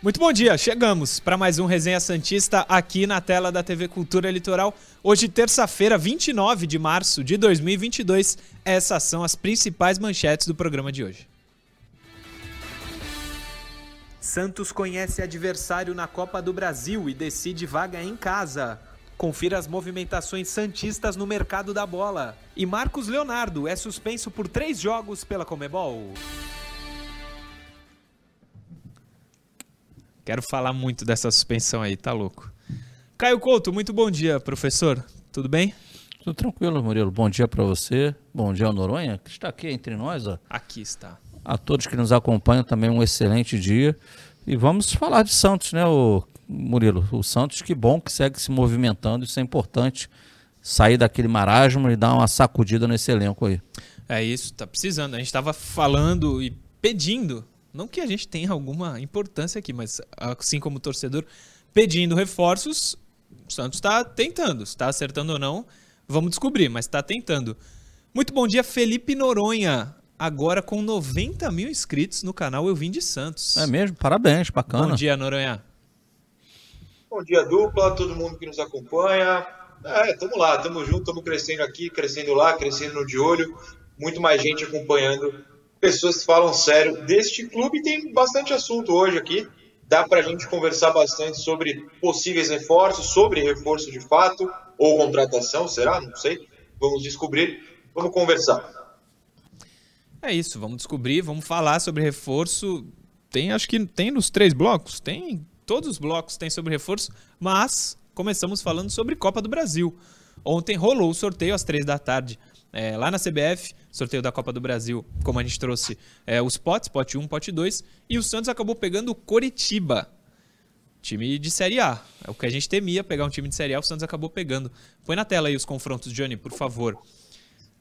Muito bom dia, chegamos para mais um Resenha Santista aqui na tela da TV Cultura Litoral. Hoje, terça-feira, 29 de março de 2022. Essas são as principais manchetes do programa de hoje. Santos conhece adversário na Copa do Brasil e decide vaga em casa. Confira as movimentações santistas no mercado da bola. E Marcos Leonardo é suspenso por três jogos pela Comebol. Quero falar muito dessa suspensão aí, tá louco. Caio Couto, muito bom dia, professor. Tudo bem? Tudo tranquilo, Murilo. Bom dia para você. Bom dia Noronha, que está aqui entre nós. Ó. Aqui está. A todos que nos acompanham também um excelente dia. E vamos falar de Santos, né, o Murilo? O Santos, que bom que segue se movimentando. Isso é importante. Sair daquele marasmo e dar uma sacudida nesse elenco aí. É isso, tá precisando. A gente estava falando e pedindo não que a gente tenha alguma importância aqui, mas assim como torcedor pedindo reforços, o Santos está tentando. Está acertando ou não, vamos descobrir, mas está tentando. Muito bom dia, Felipe Noronha. Agora com 90 mil inscritos no canal Eu Vim de Santos. É mesmo? Parabéns, bacana. Bom dia, Noronha. Bom dia, dupla, todo mundo que nos acompanha. É, tamo lá, tamo junto, tamo crescendo aqui, crescendo lá, crescendo no de olho. Muito mais gente acompanhando pessoas que falam sério deste clube. Tem bastante assunto hoje aqui. Dá para a gente conversar bastante sobre possíveis reforços, sobre reforço de fato ou contratação, será? Não sei. Vamos descobrir. Vamos conversar. É isso, vamos descobrir, vamos falar sobre reforço. Tem, acho que tem nos três blocos, tem todos os blocos tem sobre reforço, mas começamos falando sobre Copa do Brasil. Ontem rolou o sorteio às três da tarde é, lá na CBF, sorteio da Copa do Brasil, como a gente trouxe é, os potes, pote 1, pote 2, e o Santos acabou pegando o Coritiba, time de Série A. É o que a gente temia, pegar um time de Série A, o Santos acabou pegando. Põe na tela aí os confrontos, Johnny, por favor.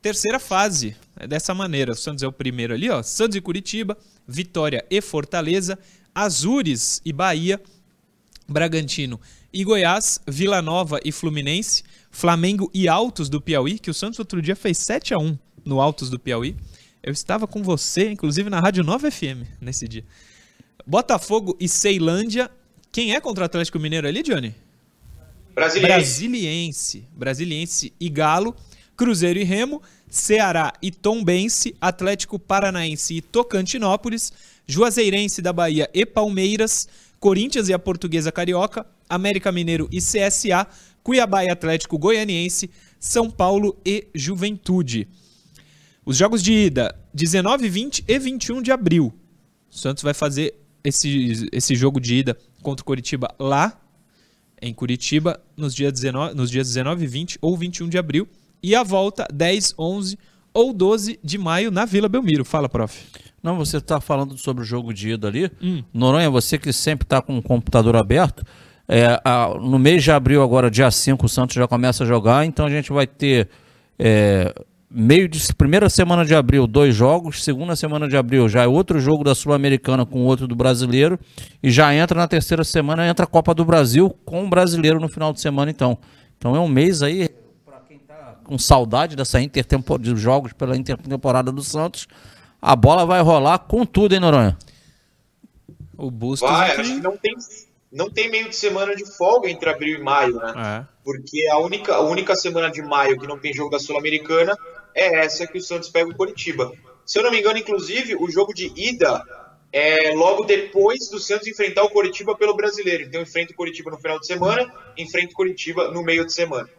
Terceira fase, é dessa maneira, o Santos é o primeiro ali, ó, Santos e Curitiba, Vitória e Fortaleza, Azures e Bahia, Bragantino e Goiás, Vila Nova e Fluminense, Flamengo e Altos do Piauí, que o Santos outro dia fez 7 a 1 no Altos do Piauí. Eu estava com você, inclusive na Rádio Nova FM nesse dia. Botafogo e Ceilândia. Quem é contra o Atlético Mineiro ali, Johnny? Brasiliense. Brasiliense. Brasiliense e Galo. Cruzeiro e Remo. Ceará e Tombense. Atlético Paranaense e Tocantinópolis. Juazeirense da Bahia e Palmeiras. Corinthians e a Portuguesa Carioca. América Mineiro e CSA. Cuiabá e Atlético Goianiense, São Paulo e Juventude. Os jogos de ida, 19, 20 e 21 de abril. O Santos vai fazer esse, esse jogo de ida contra o Curitiba lá em Curitiba nos dias, 19, nos dias 19, 20 ou 21 de abril. E a volta 10, 11 ou 12 de maio na Vila Belmiro. Fala, prof. Não, você está falando sobre o jogo de ida ali. Hum. Noronha, você que sempre está com o computador aberto, é, a, no mês de abril, agora, dia 5, o Santos já começa a jogar, então a gente vai ter é, meio de primeira semana de abril, dois jogos, segunda semana de abril já é outro jogo da Sul-Americana com outro do brasileiro, e já entra na terceira semana, entra a Copa do Brasil com o brasileiro no final de semana, então. Então é um mês aí, para quem tá com saudade dessa intertemporada de jogos pela intertemporada do Santos, a bola vai rolar com tudo, hein, Noronha? O Bustos vai, aqui... acho que não tem não tem meio de semana de folga entre abril e maio, né? É. Porque a única, a única semana de maio que não tem jogo da Sul-Americana é essa que o Santos pega o Curitiba. Se eu não me engano, inclusive, o jogo de ida é logo depois do Santos enfrentar o Curitiba pelo brasileiro. Então enfrenta o Curitiba no final de semana, enfrenta o Curitiba no meio de semana.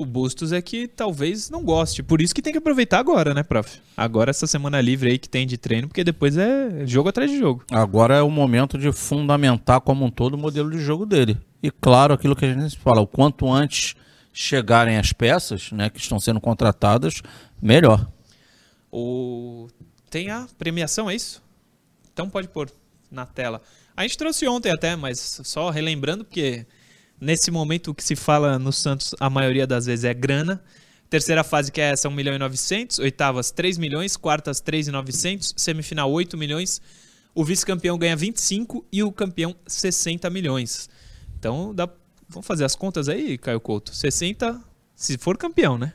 O Bustos é que talvez não goste. Por isso que tem que aproveitar agora, né, prof? Agora essa semana livre aí que tem de treino, porque depois é jogo atrás de jogo. Agora é o momento de fundamentar como um todo o modelo de jogo dele. E claro, aquilo que a gente fala, o quanto antes chegarem as peças, né, que estão sendo contratadas, melhor. O... Tem a premiação, é isso? Então pode pôr na tela. A gente trouxe ontem até, mas só relembrando, porque Nesse momento, o que se fala no Santos, a maioria das vezes é grana. Terceira fase, que é essa, 1 milhão e 900. Oitavas, 3 milhões. Quartas, 3 e 900. Semifinal, 8 milhões. O vice-campeão ganha 25 e o campeão 60 milhões. Então, dá... vamos fazer as contas aí, Caio Couto. 60, se for campeão, né?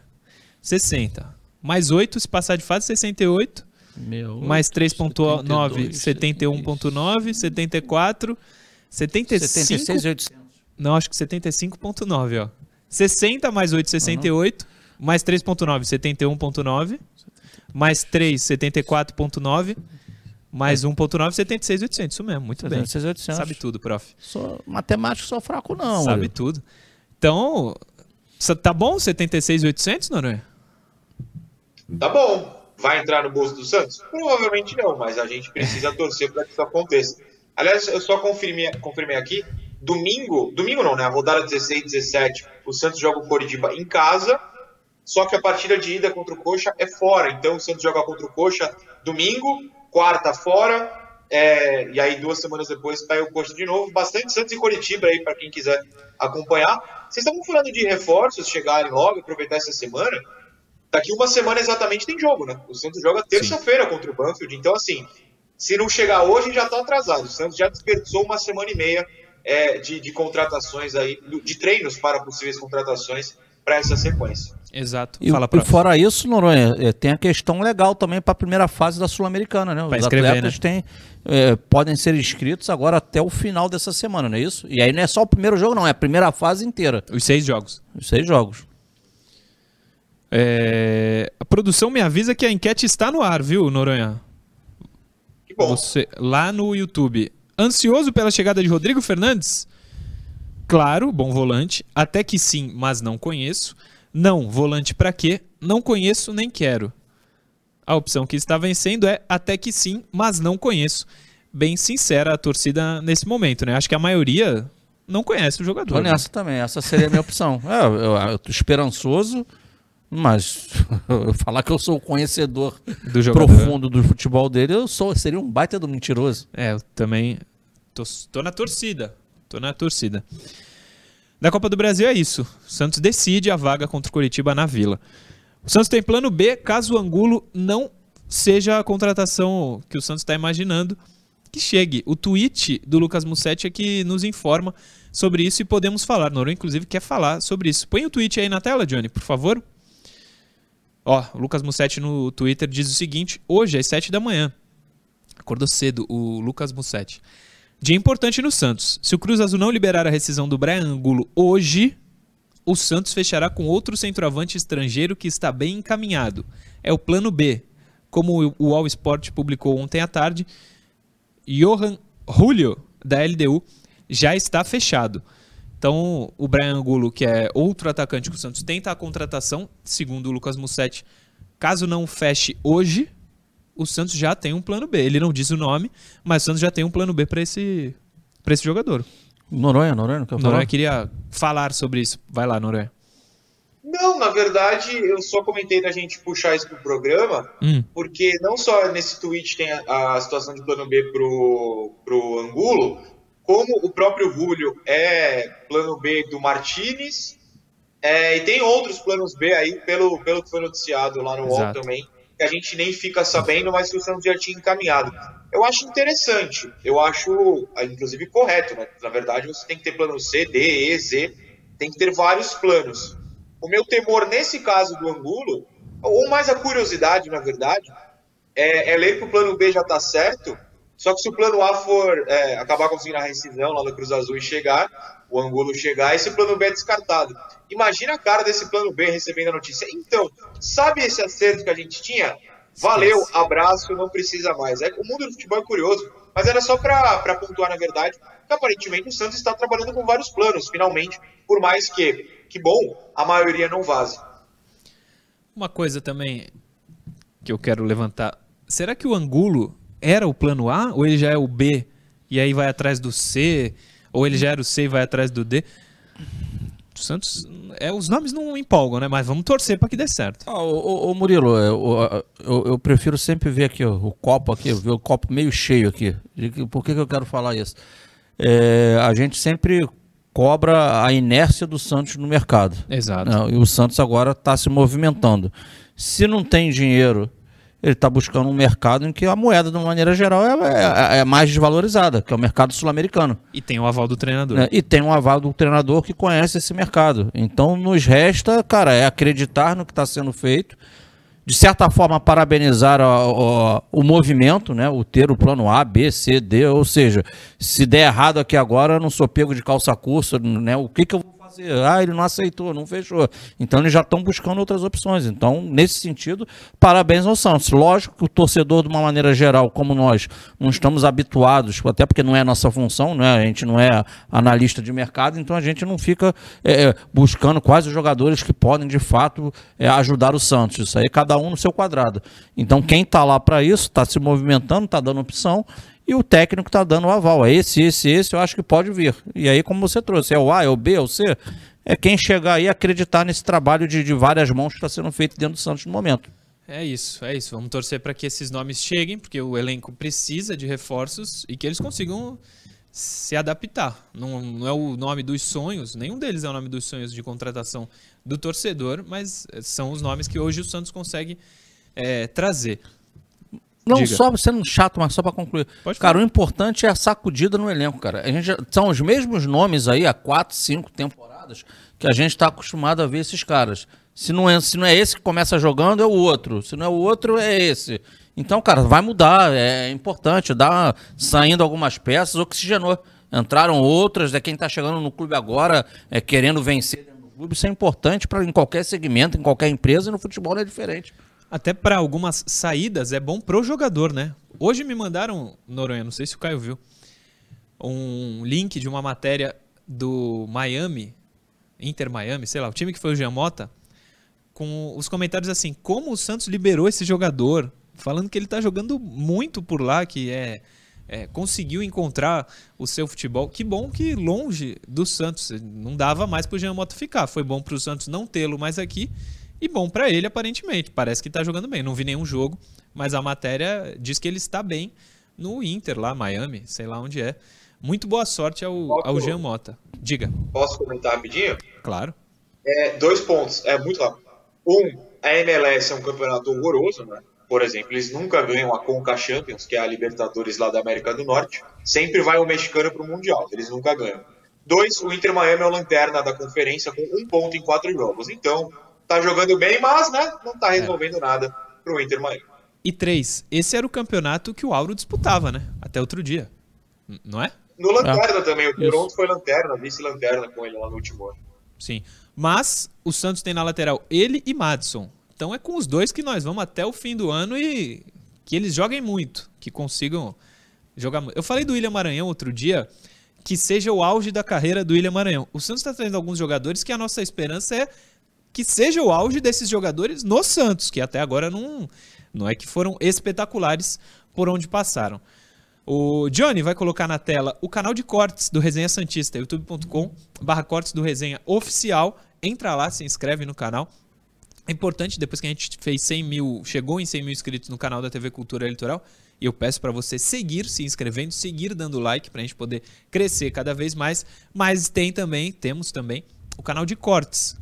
60. Mais 8, se passar de fase, 68. 68, mais 3.9, 72, 71.9, 74, 75. 76,800. Não, acho que 75.9, ó. 60 mais 8, 68. Mais 3.9, 71.9. Mais 3, 74.9. Mais 1.9, 76.800. Isso mesmo, muito bem. 76,800. Sabe tudo, prof. Sou matemático, sou fraco não. Sabe tudo. Então, tá bom 76.800, Noronha? Tá bom. Vai entrar no bolso do Santos? Provavelmente não, mas a gente precisa torcer para que isso aconteça. Aliás, eu só confirmei, confirmei aqui. Domingo, domingo não, né? A rodada 16 17, o Santos joga o Coritiba em casa, só que a partida de ida contra o Coxa é fora. Então o Santos joga contra o Coxa domingo, quarta fora, é, e aí duas semanas depois pega o Coxa de novo. Bastante Santos e Coritiba aí para quem quiser acompanhar. Vocês estavam falando de reforços chegarem logo, aproveitar essa semana. Daqui uma semana exatamente tem jogo, né? O Santos joga terça-feira contra o Banfield. Então, assim, se não chegar hoje, já está atrasado. O Santos já desperdiçou uma semana e meia é, de, de contratações aí, de treinos para possíveis contratações para essa sequência. Exato. E, Fala, e fora isso, Noronha, é, tem a questão legal também para a primeira fase da Sul-Americana, né? Os Pra inscrever, atletas né? têm, é, podem ser inscritos agora até o final dessa semana, não é isso? E aí não é só o primeiro jogo, não, é a primeira fase inteira. Os seis jogos. Os seis jogos. É, A produção me avisa que a enquete está no ar, viu, Noronha? Que bom. Você, lá no YouTube. Ansioso pela chegada de Rodrigo Fernandes? Claro, bom volante. Até que sim, mas não conheço. Não, volante pra quê? Não conheço nem quero. A opção que está vencendo é até que sim, mas não conheço. Bem sincera a torcida nesse momento, né? Acho que a maioria não conhece o jogador. Tô né? também, essa seria a minha opção. É, eu, eu tô esperançoso, mas falar que eu sou o conhecedor Do profundo do futebol dele, eu sou, seria um baita do mentiroso. É, eu também tô, tô na torcida. Tô na torcida. Da Copa do Brasil é isso. O Santos decide a vaga contra o Curitiba na Vila. O Santos tem plano B caso o Angulo não seja a contratação que o Santos está imaginando que chegue. O tweet do Lucas Mussetti é que nos informa sobre isso e podemos falar. Noronha, inclusive, quer falar sobre isso. Põe o tweet aí na tela, Johnny, por favor. Ó, o Lucas Mussetti no Twitter diz o seguinte: hoje às 7 da manhã. Acordou cedo o Lucas Mussetti. Dia importante no Santos. Se o Cruz Azul não liberar a rescisão do Brian Angulo hoje, o Santos fechará com outro centroavante estrangeiro que está bem encaminhado. É o plano B. Como o All Sport publicou ontem à tarde, Johan Julio, da LDU, já está fechado. Então, o Brian Angulo, que é outro atacante que o Santos tenta a contratação, segundo o Lucas Mussetti, caso não feche hoje, o Santos já tem um plano B. Ele não diz o nome, mas o Santos já tem um plano B para esse, pra esse jogador. Noronha, Noronha, não quer falar? Noronha queria falar sobre isso. Vai lá, Noronha. Não, na verdade, eu só comentei da gente puxar isso pro programa, Hum, porque não só nesse tweet tem a, a situação de plano B pro, pro Angulo, como o próprio Julio é plano B do Martinez, é, e tem outros planos B aí, pelo, pelo que foi noticiado lá no UOL também, que a gente nem fica sabendo, mas que o Santos já tinha encaminhado. Eu acho interessante, eu acho, ah, inclusive, correto, né? Na verdade, você tem que ter plano C, D, E, Z, tem que ter vários planos. O meu temor nesse caso do Angulo, ou mais a curiosidade, na verdade, é, é ler que o plano B já está certo, só que se o plano A for é, acabar conseguindo a rescisão lá no Cruz Azul e chegar, o Angulo chegar, esse plano B é descartado. Imagina a cara desse plano B recebendo a notícia. Então, sabe esse acerto que a gente tinha? Valeu, abraço, não precisa mais. É, o mundo do futebol é curioso, mas era só para pontuar, na verdade, que aparentemente o Santos está trabalhando com vários planos, finalmente, por mais que, que bom, a maioria não vaze. Uma coisa também que eu quero levantar. Será que o Angulo era o plano A ou ele já é o B e aí vai atrás do C? Ou ele já era o C e vai atrás do D? O Santos, é, os nomes não empolgam, né? Mas vamos torcer para que dê certo. Ah, ô, ô, ô, Murilo, eu, eu, eu prefiro sempre ver aqui ó, o copo aqui, ver o copo meio cheio aqui. Por que, que eu quero falar isso? É, a gente sempre cobra a inércia do Santos no mercado. Exato. Não, e o Santos agora está se movimentando. Se não tem dinheiro, ele está buscando um mercado em que a moeda, de uma maneira geral, é, é- é mais desvalorizada, que é o mercado sul-americano. E tem o aval do treinador. né? E tem um aval do treinador que conhece esse mercado. Então nos resta, cara, é acreditar no que está sendo feito de certa forma, parabenizar o, o, o, movimento, né? O ter o plano A, B, C, D, ou seja, se der errado aqui agora, eu não sou pego de calça curta, né? O que, que eu vou fazer? Ah, ele não aceitou, não fechou. Então eles já estão buscando outras opções. Então, nesse sentido, parabéns ao Santos. Lógico que o torcedor, de uma maneira geral, como nós, não estamos habituados, até porque não é nossa função, né? a gente não é analista de mercado, então a gente não fica é, é buscando quais os jogadores que podem, de fato, é, ajudar o Santos. Isso aí, cada um no seu quadrado. Então, quem está lá para isso, está se movimentando, está dando opção e o técnico está dando o aval. É esse, esse, esse, eu acho que pode vir. E aí, como você trouxe, é o A, é o B, é o C, é quem chegar aí acreditar nesse trabalho de, de várias mãos que está sendo feito dentro do Santos no momento. É isso, é isso. Vamos torcer para que esses nomes cheguem, porque o elenco precisa de reforços e que eles consigam se adaptar. Não, não é o nome dos sonhos, nenhum deles é o nome dos sonhos de contratação do torcedor, mas são os nomes que hoje o Santos consegue é, trazer. Não Diga. só sendo chato, mas só para concluir. Pode cara, falar. o importante é a sacudida no elenco, cara. A gente, são os mesmos nomes aí há quatro, cinco temporadas que a gente está acostumado a ver esses caras. Se não, é, se não é esse que começa jogando, é o outro. Se não é o outro, é esse. Então, cara, vai mudar. É importante. Dá saindo algumas peças, oxigenou. Entraram outras, é quem está chegando no clube agora, é querendo vencer no clube. Isso é importante para em qualquer segmento, em qualquer empresa, e no futebol é diferente. Até para algumas saídas é bom pro jogador, né? Hoje me mandaram, Noronha, não sei se o Caio viu, um link de uma matéria do Miami, Inter Miami, sei lá, o time que foi o Giamota, com os comentários assim, como o Santos liberou esse jogador, falando que ele tá jogando muito por lá, que é, é, conseguiu encontrar o seu futebol. Que bom que longe do Santos, não dava mais pro Giamota ficar, foi bom pro Santos não tê-lo mais aqui e bom para ele, aparentemente. Parece que está jogando bem. Não vi nenhum jogo, mas a matéria diz que ele está bem no Inter, lá, Miami, sei lá onde é. Muito boa sorte ao, ao Jean Mota. Diga. Posso comentar rapidinho? Claro. É, dois pontos, é muito rápido. Um, a MLS é um campeonato horroroso, né? Por exemplo, eles nunca ganham a Conca Champions, que é a Libertadores lá da América do Norte. Sempre vai o mexicano para o Mundial, eles nunca ganham. Dois, o Inter Miami é o lanterna da conferência com um ponto em quatro jogos. Então, tá jogando bem, mas né, não tá resolvendo é. nada pro Inter Miami. E três, esse era o campeonato que o Auro disputava, né? Até outro dia. Não é? No Lanterna é. também. O Toronto Isso. foi Lanterna, vice-Lanterna com ele lá no último ano. Sim. Mas o Santos tem na lateral ele e Madison. Então é com os dois que nós vamos até o fim do ano e que eles joguem muito, que consigam jogar muito. Eu falei do William Maranhão outro dia, que seja o auge da carreira do William Maranhão. O Santos está trazendo alguns jogadores que a nossa esperança é que seja o auge desses jogadores no Santos, que até agora não, não é que foram espetaculares por onde passaram. O Johnny vai colocar na tela o canal de cortes do Resenha Santista, youtube.com barra cortes do Resenha Oficial. Entra lá, se inscreve no canal. É importante, depois que a gente fez 100 mil, chegou em 100 mil inscritos no canal da TV Cultura Litoral, eu peço para você seguir se inscrevendo, seguir dando like para a gente poder crescer cada vez mais. Mas tem também, temos também o canal de cortes,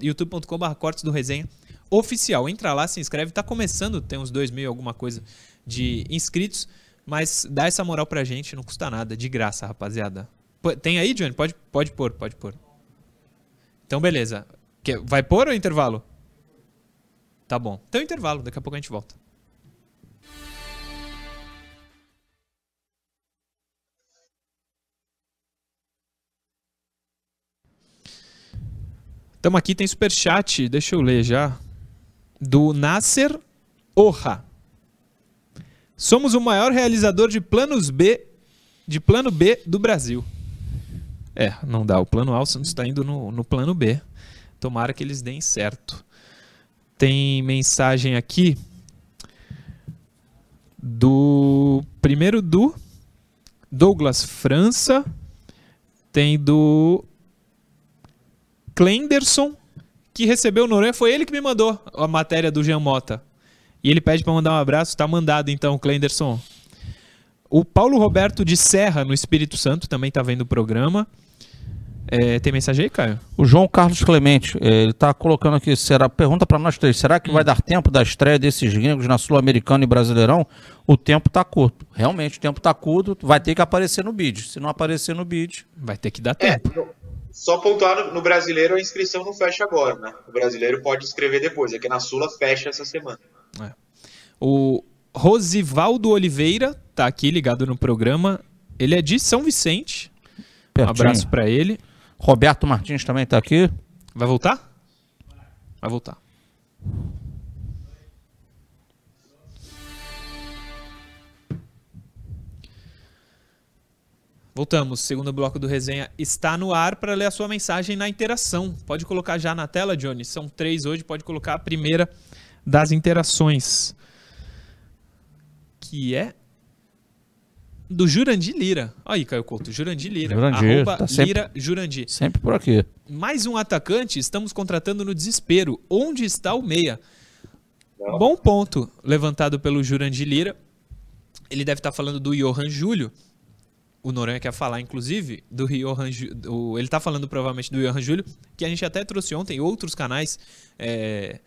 youtube.com.br cortes do resenha oficial. Entra lá, se inscreve. Tá começando, tem uns dois mil, alguma coisa de inscritos. Mas dá essa moral pra gente, não custa nada, de graça, rapaziada. Tem aí, Johnny? Pode, pode pôr, pode pôr. Então, beleza. Vai pôr ou intervalo? Tá bom. Então, intervalo, daqui a pouco a gente volta. Estamos aqui, tem super chat, deixa eu ler já. Do Nasser Orra. Somos o maior realizador de planos B, de plano B do Brasil. É, não dá. O plano A, o Santos está indo no, no plano B. Tomara que eles deem certo. Tem mensagem aqui do primeiro do Douglas França, tem do Clenderson, que recebeu o Noronha, foi ele que me mandou a matéria do Jean Mota. E ele pede para mandar um abraço, tá mandado então, Clenderson. O Paulo Roberto de Serra, no Espírito Santo, também tá vendo o programa. É, tem mensagem aí, Caio? O João Carlos Clemente, é, ele tá colocando aqui, será, pergunta para nós três, será que hum. vai dar tempo da estreia desses gringos na Sul-Americana e Brasileirão? O tempo tá curto. Realmente, o tempo tá curto, vai ter que aparecer no bid. Se não aparecer no bid... Vai ter que dar tempo. É, Só pontuar no, brasileiro a inscrição não fecha agora, né? O brasileiro pode escrever depois, é que na Sula fecha essa semana. É. O Rosivaldo Oliveira tá aqui ligado no programa. Ele é de São Vicente. Pertinho. Um abraço para ele. Roberto Martins também tá aqui. Vai voltar? Vai voltar. Voltamos. Segundo bloco do resenha está no ar para ler a sua mensagem na interação. Pode colocar já na tela, Johnny. São três hoje. Pode colocar a primeira das interações. Que é do Jurandir Lira. Aí, Caio Couto. Jurandir Lira. Jurandir, Arroba tá sempre, Lira Jurandir. Sempre por aqui. Mais um atacante. Estamos contratando no desespero. Onde está o meia? Não. Bom ponto levantado pelo Jurandir Lira. Ele deve estar falando do Johan Júlio o Noronha quer falar, inclusive, do Johan Júlio. Ele está falando provavelmente do Johan Júlio, que a gente até trouxe ontem, outros canais é,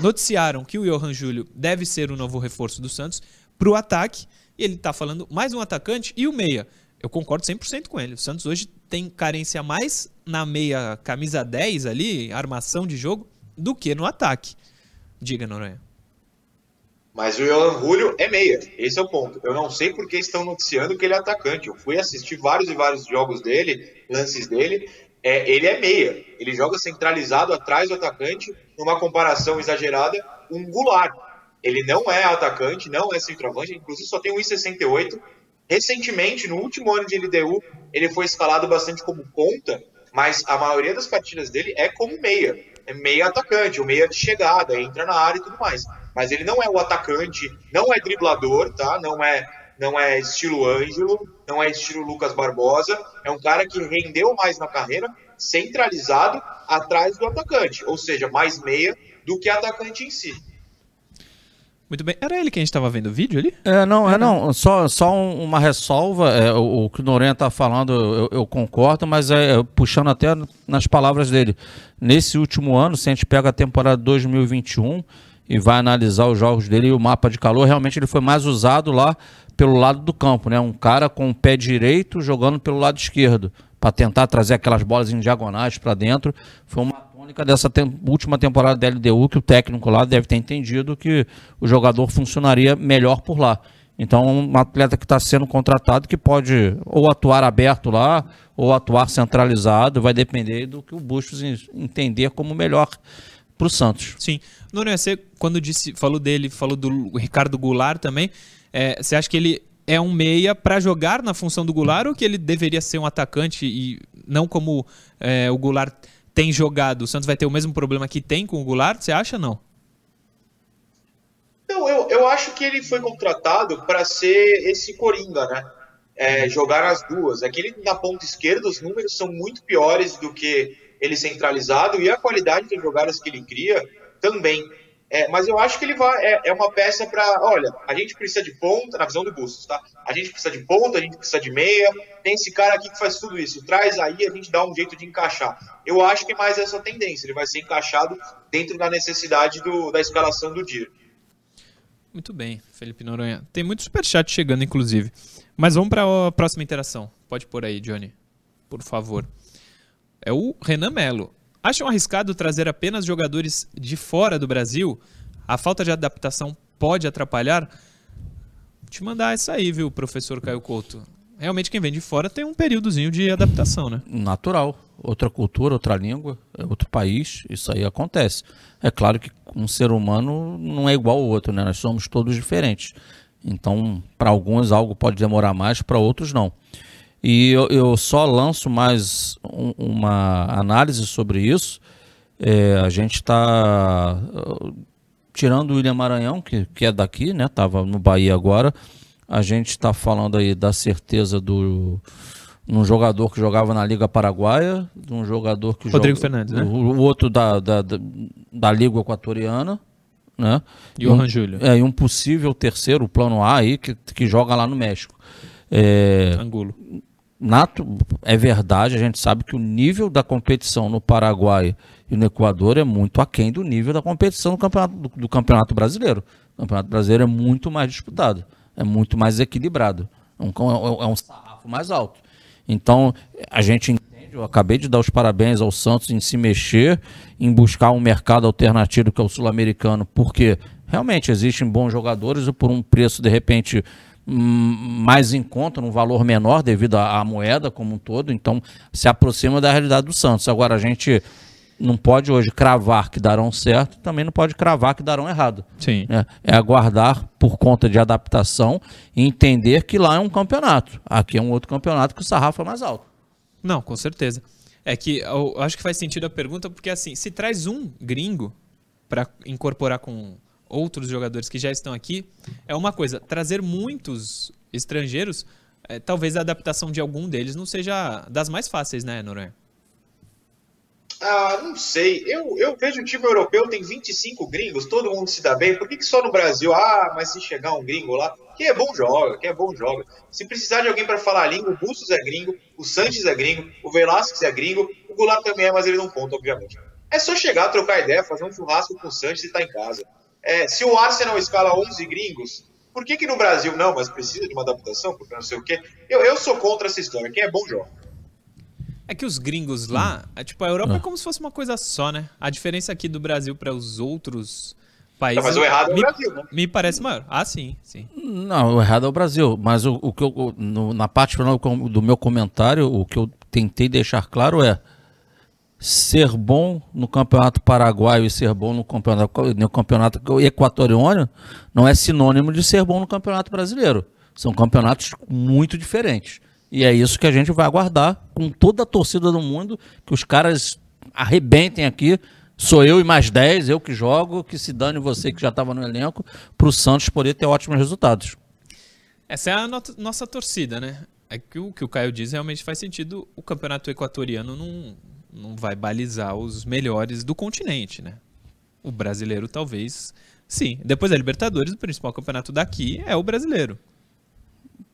noticiaram que o Johan Júlio deve ser o novo reforço do Santos para o ataque. Ele está falando mais um atacante e o meia. Eu concordo 100% com ele. O Santos hoje tem carência mais na meia camisa 10 ali, armação de jogo, do que no ataque. Diga, Noronha. Mas o Johan Julio é meia, esse é o ponto. Eu não sei por que estão noticiando que ele é atacante. Eu fui assistir vários e vários jogos dele, lances dele. É, ele é meia, ele joga centralizado atrás do atacante, numa comparação exagerada, um Goulart. Ele não é atacante, não é centroavante, inclusive só tem 1,68. Recentemente, no último ano de LDU, ele foi escalado bastante como ponta, mas a maioria das partidas dele é como meia. É meia atacante, o meia de chegada, entra na área e tudo mais mas ele não é o atacante, não é driblador, tá? Não é, não é estilo Ângelo, não é estilo Lucas Barbosa, é um cara que rendeu mais na carreira, centralizado atrás do atacante, ou seja, mais meia do que atacante em si. Muito bem. Era ele que a gente estava vendo o vídeo ali? É, não, é não. Só, só uma ressalva. É, o, o, que o Noronha está falando, eu, eu, concordo, mas é, puxando até nas palavras dele. Nesse último ano, se a gente pega a temporada 2021, e vai analisar os jogos dele e o mapa de calor, realmente ele foi mais usado lá pelo lado do campo, né? Um cara com o pé direito jogando pelo lado esquerdo, para tentar trazer aquelas bolas em diagonais para dentro. Foi uma tônica dessa te última temporada da LDU que o técnico lá deve ter entendido que o jogador funcionaria melhor por lá. Então, um atleta que está sendo contratado que pode ou atuar aberto lá ou atuar centralizado, vai depender do que o Bustos entender como melhor para o Santos. Sim. Nuno, você, quando disse, falou dele, falou do Ricardo Goulart também, é, você acha que ele é um meia para jogar na função do Goulart ou que ele deveria ser um atacante e não como é, o Goulart tem jogado? O Santos vai ter o mesmo problema que tem com o Goulart? Você acha não? Não, eu, eu acho que ele foi contratado para ser esse coringa, né? É, jogar as duas. Aquele na ponta esquerda, os números são muito piores do que ele centralizado e a qualidade das jogadas que ele cria também. É, mas eu acho que ele vai é, é uma peça para, olha, a gente precisa de ponta, na visão do Bustos, tá? A gente precisa de ponta, a gente precisa de meia, tem esse cara aqui que faz tudo isso, traz aí, a gente dá um jeito de encaixar. Eu acho que é mais essa tendência, ele vai ser encaixado dentro da necessidade do, da escalação do dia. Muito bem, Felipe Noronha. Tem muito superchat chegando, inclusive. Mas vamos para a próxima interação. Pode pôr aí, Johnny, por favor é o Renan Melo. Acham arriscado trazer apenas jogadores de fora do Brasil? A falta de adaptação pode atrapalhar? Vou te mandar isso aí, viu, professor Caio Couto? Realmente quem vem de fora tem um períodozinho de adaptação, né? Natural. Outra cultura, outra língua, é outro país, isso aí acontece. É claro que um ser humano não é igual ao outro, né? Nós somos todos diferentes. Então, para alguns algo pode demorar mais, para outros não. E eu, eu só lanço mais um, uma análise sobre isso. É, a gente está tirando o William Maranhão, que, que é daqui, né? Tava no Bahia agora. A gente está falando aí da certeza do um jogador que jogava na Liga Paraguaia, de um jogador que Rodrigo joga, Fernandes, né? O, o outro da, da, da, da, Liga Equatoriana, né? E o um, Júlio. É, e um possível terceiro, plano A aí, que, que joga lá no México. É, Angulo nato, é verdade, a gente sabe que o nível da competição no Paraguai e no Equador é muito aquém do nível da competição do campeonato, do, do campeonato brasileiro. O campeonato brasileiro é muito mais disputado, é muito mais equilibrado, é um, é um, é um sarrafo mais alto. Então, a gente entende Eu acabei de dar os parabéns ao Santos em se mexer, em buscar um mercado alternativo que é o sul-americano, porque realmente existem bons jogadores e por um preço de repente mais em conta, num valor menor devido à, à moeda como um todo, então se aproxima da realidade do Santos. Agora a gente não pode hoje cravar que darão certo, também não pode cravar que darão errado. Sim. É, é aguardar por conta de adaptação e entender que lá é um campeonato. Aqui é um outro campeonato que o sarrafo é mais alto. Não, com certeza. É que eu acho que faz sentido a pergunta, porque assim, se traz um gringo para incorporar com outros jogadores que já estão aqui, é uma coisa. Trazer muitos estrangeiros, é, talvez a adaptação de algum deles não seja das mais fáceis, né, Noronha? Ah, não sei. Eu, eu vejo o time europeu tem 25 gringos, todo mundo se dá bem. Por que, que só no Brasil? Ah, mas se chegar um gringo lá, que é bom joga, que é bom joga. Se precisar de alguém para falar a língua, o Bustos é gringo, o Sanches é gringo, o Velasquez é gringo, o Goulart também é, mas ele não conta, obviamente. É só chegar, trocar ideia, fazer um churrasco com o Sanches e tá em casa. É, se o Arsenal escala 11 gringos, por que, que no Brasil não, mas precisa de uma adaptação, porque não sei o quê? Eu, eu sou contra essa história. Quem é bom joga. É que os gringos lá, é, tipo, a Europa é como se fosse uma coisa só, né? A diferença aqui do Brasil para os outros países. Não, mas o errado me, é o Brasil, né? Me parece maior. Ah, sim, sim. Não, o errado é o Brasil. Mas o, o que eu, no, na parte final do meu comentário, o que eu tentei deixar claro é ser bom no campeonato paraguaio e ser bom no campeonato, no campeonato equatoriano não é sinônimo de ser bom no campeonato brasileiro. São campeonatos muito diferentes. E é isso que a gente vai aguardar com toda a torcida do mundo, que os caras arrebentem aqui. Sou eu e mais 10, eu que jogo, que se dane você que já estava no elenco, para o Santos poder ter ótimos resultados. Essa é a no nossa torcida, né? É que o que o Caio diz realmente faz sentido. O campeonato equatoriano não, não vai balizar os melhores do continente, né? O brasileiro talvez sim. Depois da Libertadores, o principal campeonato daqui é o brasileiro.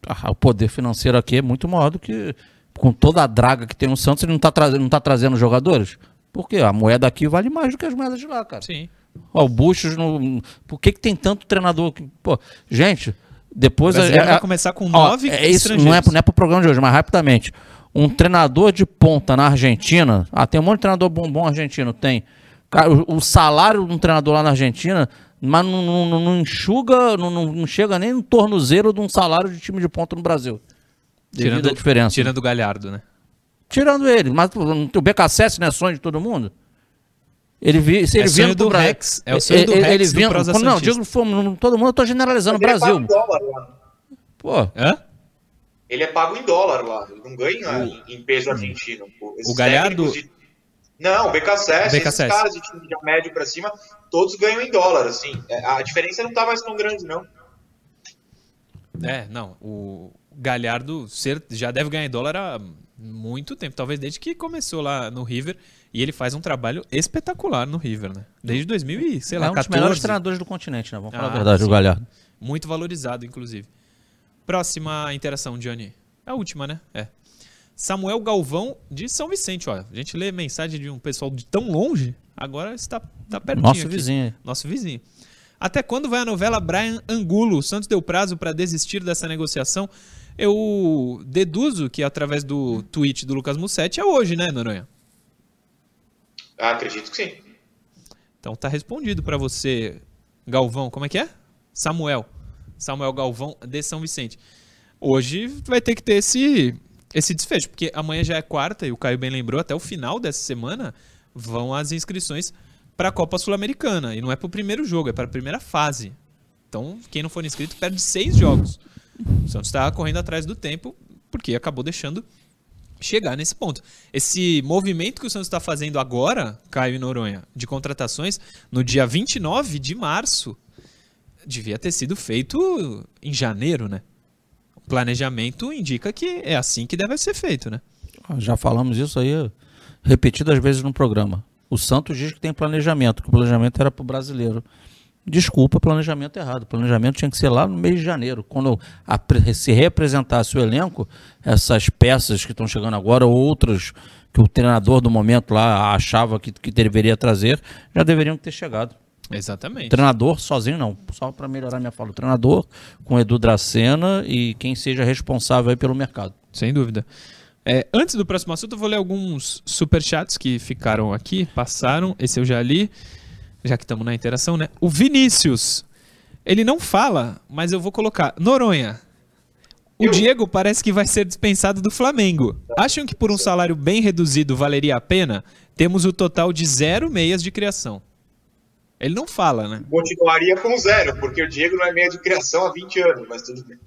Ah, o poder financeiro aqui é muito maior do que com toda a draga que tem no Santos, ele não está trazendo, não tá trazendo jogadores? Porque a moeda aqui vale mais do que as moedas de lá, cara. Sim. Ó, o Buchos, no... por que, que tem tanto treinador? Que... Pô, gente, depois... a, é, vai começar com nove ó, é isso, Não é, não é pro programa de hoje, mas rapidamente. Um treinador de ponta na Argentina, ah, tem um monte de treinador bom, bom argentino, tem. Cara, o, o salário de um treinador lá na Argentina mas não, não, não enxuga, não, não, chega nem no tornozeiro de um salário de time de ponta no Brasil. Tirando a diferença. Tirando o Galhardo, né? Tirando ele. Mas o BKSS não é sonho de todo mundo? Ele vi, se é ele sonho do Brasil, Rex. É o sonho do ele, Rex ele vindo, do Não, digo todo mundo, eu tô generalizando o Brasil. É dólar lá. Pô. Hã? Ele é pago em dólar lá. Ele não ganha o... em peso argentino. o Galhardo... De... Não, o BKSS, BKSS. esses caras de time de médio para cima, todos ganham em dólar, assim. É, a diferença não tá mais tão grande, não. É, não. O Galhardo já deve ganhar em dólar há muito tempo, talvez desde que começou lá no River. E ele faz um trabalho espetacular no River, né? Desde 2000 e, sei lá, é um 14. dos melhores treinadores do continente, né? Vamos falar ah, a verdade, sim. o Galhardo. Muito valorizado, inclusive. Próxima interação, Johnny. É a última, né? É. Samuel Galvão de São Vicente. Ó, a gente lê mensagem de um pessoal de tão longe, agora está, está pertinho. Nosso aqui. vizinho. Nosso vizinho. Até quando vai a novela Brian Angulo? O Santos deu prazo para desistir dessa negociação. Eu deduzo que através do tweet do Lucas Mussetti é hoje, né, Noronha? Ah, acredito que sim. Então tá respondido para você, Galvão. Como é que é? Samuel. Samuel Galvão de São Vicente. Hoje vai ter que ter esse esse desfecho, porque amanhã já é quarta e o Caio bem lembrou, até o final dessa semana vão as inscrições para a Copa Sul-Americana. E não é para o primeiro jogo, é para a primeira fase. Então, quem não for inscrito perde seis jogos. O Santos está correndo atrás do tempo, porque acabou deixando chegar nesse ponto. Esse movimento que o Santos está fazendo agora, Caio e Noronha, de contratações, no dia 29 de março, devia ter sido feito em janeiro, né? planejamento indica que é assim que deve ser feito, né? Já falamos isso aí repetidas vezes no programa. O Santos diz que tem planejamento, que o planejamento era para o brasileiro. Desculpa, planejamento errado. O planejamento tinha que ser lá no mês de janeiro, quando se representasse o elenco, essas peças que estão chegando agora, outras que o treinador do momento lá achava que, que deveria trazer, já deveriam ter chegado. Exatamente. Treinador sozinho não, só para melhorar minha fala. O treinador com Edu Dracena e quem seja responsável pelo mercado. Sem dúvida. É, antes do próximo assunto, eu vou ler alguns superchats que ficaram aqui, passaram. Esse eu já li, já que estamos na interação, né? O Vinícius, ele não fala, mas eu vou colocar. Noronha, o Eu- Diego parece que vai ser dispensado do Flamengo. Acham que por um salário bem reduzido valeria a pena? Temos o total de zero meias de criação. Ele não fala, né? Continuaria com zero, porque o Diego não é meia de criação há 20 anos, mas tudo bem.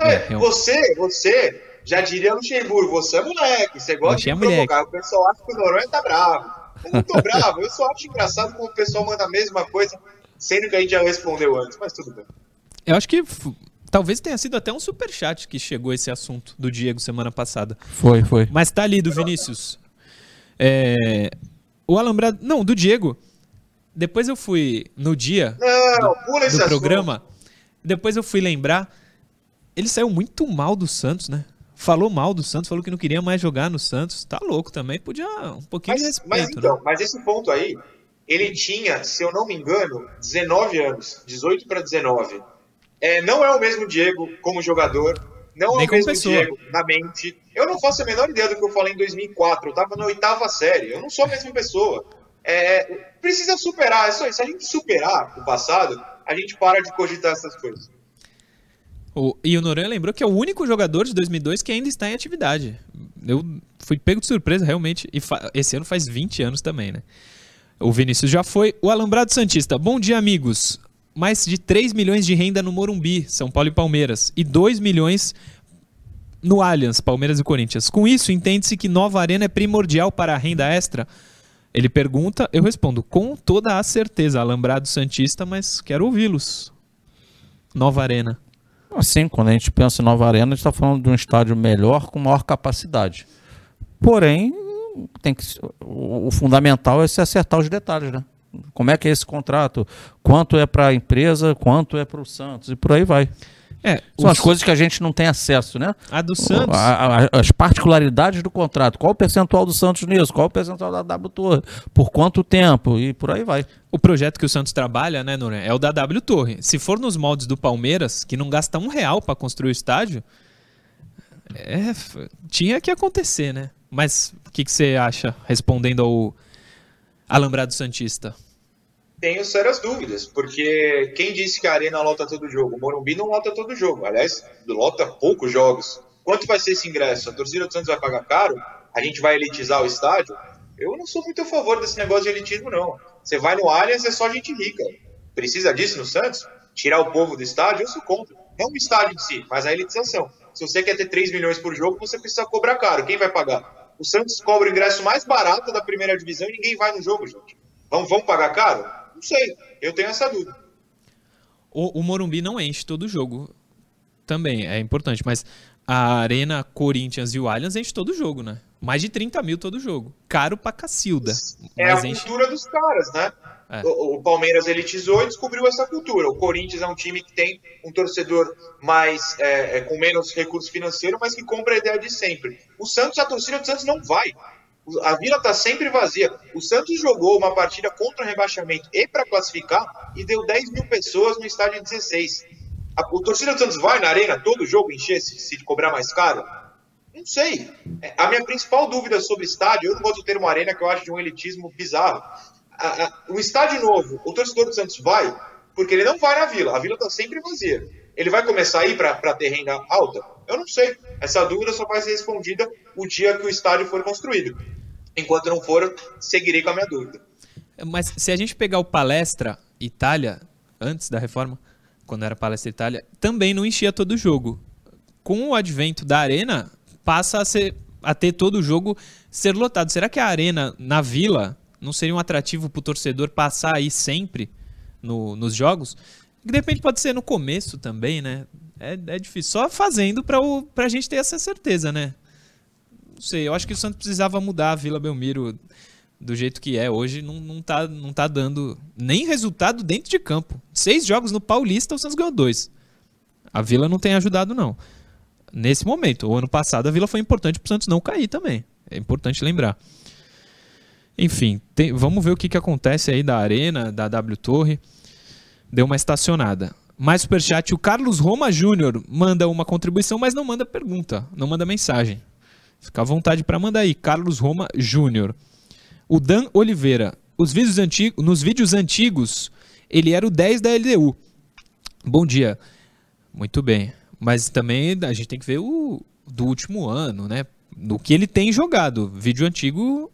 É, É, eu- você, você, já diria Luxemburgo, você é moleque, você gosta Você é de moleque. provocar. O pessoal acha que o Noronha tá bravo. Eu não tô bravo, eu só acho engraçado como o pessoal manda a mesma coisa, sendo que a gente já respondeu antes, mas tudo bem. Eu acho que f- talvez tenha sido até um superchat que chegou esse assunto do Diego semana passada. Foi, foi. Mas tá ali do Vinícius. É, o Alambrado. Não, do Diego. Depois eu fui no dia Não, do assunto. programa. Depois eu fui lembrar. Ele saiu muito mal do Santos, né? Falou mal do Santos, falou que não queria mais jogar no Santos. Tá louco também. Podia um pouquinho de Mas, respeito, mas então, né? mas esse ponto aí, ele tinha, se eu não me engano, 19 anos, 18 para 19. É, não é o mesmo Diego como jogador, não Nem é o mesmo pessoa. Diego na mente. Eu não faço a menor ideia do que eu falei em 2004, eu tava na oitava série, eu não sou a mesma pessoa. É, precisa superar, é só isso. Se a gente superar o passado, a gente para de cogitar essas coisas. O, e o Noronha lembrou que é o único jogador de 2002 que ainda está em atividade. Eu fui pego de surpresa, realmente. E esse ano faz 20 anos também, né? O Vinícius já foi. O Alambrado Santista. Bom dia, amigos. Mais de 3 milhões de renda no Morumbi, São Paulo e Palmeiras. E 2 milhões no Allianz, Palmeiras e Corinthians. Com isso, entende-se que nova arena é primordial para a renda extra? Ele pergunta, eu respondo, com toda a certeza, Alambrado Santista, mas quero ouvi-los. Nova arena. Assim, quando a gente pensa em Nova Arena, a gente está falando de um estádio melhor, com maior capacidade. Porém, tem que, o, o fundamental é se acertar os detalhes, né? Como é que é esse contrato? Quanto é para a empresa, quanto é para o Santos, e por aí vai. É, São o- as coisas que a gente não tem acesso, né? A do Santos. A- a- as particularidades do contrato. Qual o percentual do Santos nisso? Qual o percentual da W Torre? Por quanto tempo? E por aí vai. O projeto que o Santos trabalha, né, Noronha, é o da W Torre. Se for nos moldes do Palmeiras, que não gasta um real para construir o estádio, é, tinha que acontecer, né? Mas o que, que você acha, respondendo ao Alambrado Santista? Tenho sérias dúvidas, porque quem disse que a Arena lota todo jogo? O Morumbi não lota todo jogo. Aliás, lota poucos jogos. Quanto vai ser esse ingresso? A torcida do Santos vai pagar caro? A gente vai elitizar o estádio? Eu não sou muito a favor desse negócio de elitismo, não. Você vai no Allianz, é só gente rica. Precisa disso no Santos? Tirar o povo do estádio? Eu sou contra. Não o estádio em si, mas a elitização. Se você quer ter 3 milhões por jogo, você precisa cobrar caro. Quem vai pagar? O Santos cobra o ingresso mais barato da primeira divisão e ninguém vai no jogo, gente. Vamos, vamos pagar caro? Não sei. Eu tenho essa dúvida. O, o Morumbi não enche todo jogo. Também é importante, mas a Arena Corinthians e o Allianz enche todo jogo, né? Mais de 30 mil todo jogo. Caro pra Cacilda. É a enche. cultura dos caras, né? É. O, o Palmeiras elitizou e descobriu essa cultura. O Corinthians é um time que tem um torcedor mais é, é, com menos recurso financeiro, mas que compra a ideia de sempre. O Santos, a torcida do Santos não vai. A vila está sempre vazia. O Santos jogou uma partida contra o rebaixamento e para classificar e deu 10 mil pessoas no estádio 16. A, o torcida do Santos vai na arena todo jogo encher se, se cobrar mais caro? Não sei. É, A minha principal dúvida sobre estádio, eu não gosto do termo arena, que eu acho de um elitismo bizarro. O estádio novo, o torcedor do Santos vai, porque ele não vai na vila. A vila está sempre vazia. Ele vai começar a ir para ter renda alta? Eu não sei. Essa dúvida só vai ser respondida o dia que o estádio for construído. Enquanto não for, seguirei com a minha dúvida. Mas se a gente pegar o Palestra Itália, antes da reforma, quando era Palestra Itália, também não enchia todo o jogo. Com o advento da arena, passa a, ser, a ter todo o jogo ser lotado. Será que a arena na vila não seria um atrativo para o torcedor passar aí sempre no- nos jogos? De repente pode ser no começo também, né? É, é difícil. Só fazendo para a gente ter essa certeza, né? Não sei, eu acho que o Santos precisava mudar a Vila Belmiro do jeito que é hoje, não, não, tá, não tá dando nem resultado dentro de campo. Seis jogos no Paulista, o Santos ganhou dois. A Vila não tem ajudado, não. Nesse momento, o ano passado, a Vila foi importante pro Santos não cair também. É importante lembrar. Enfim, tem- vamos ver o que, que acontece aí da Arena, da W Torre. Deu uma estacionada. Mais superchat, o Carlos Roma Júnior manda uma contribuição, mas não manda pergunta, não manda mensagem. Fica à vontade para mandar aí. Carlos Roma Júnior. O Dan Oliveira. Os vídeos antigos, nos vídeos antigos, ele era o 10 da LDU. Bom dia. Muito bem. Mas também a gente tem que ver o do último ano, né? No que ele tem jogado. Vídeo antigo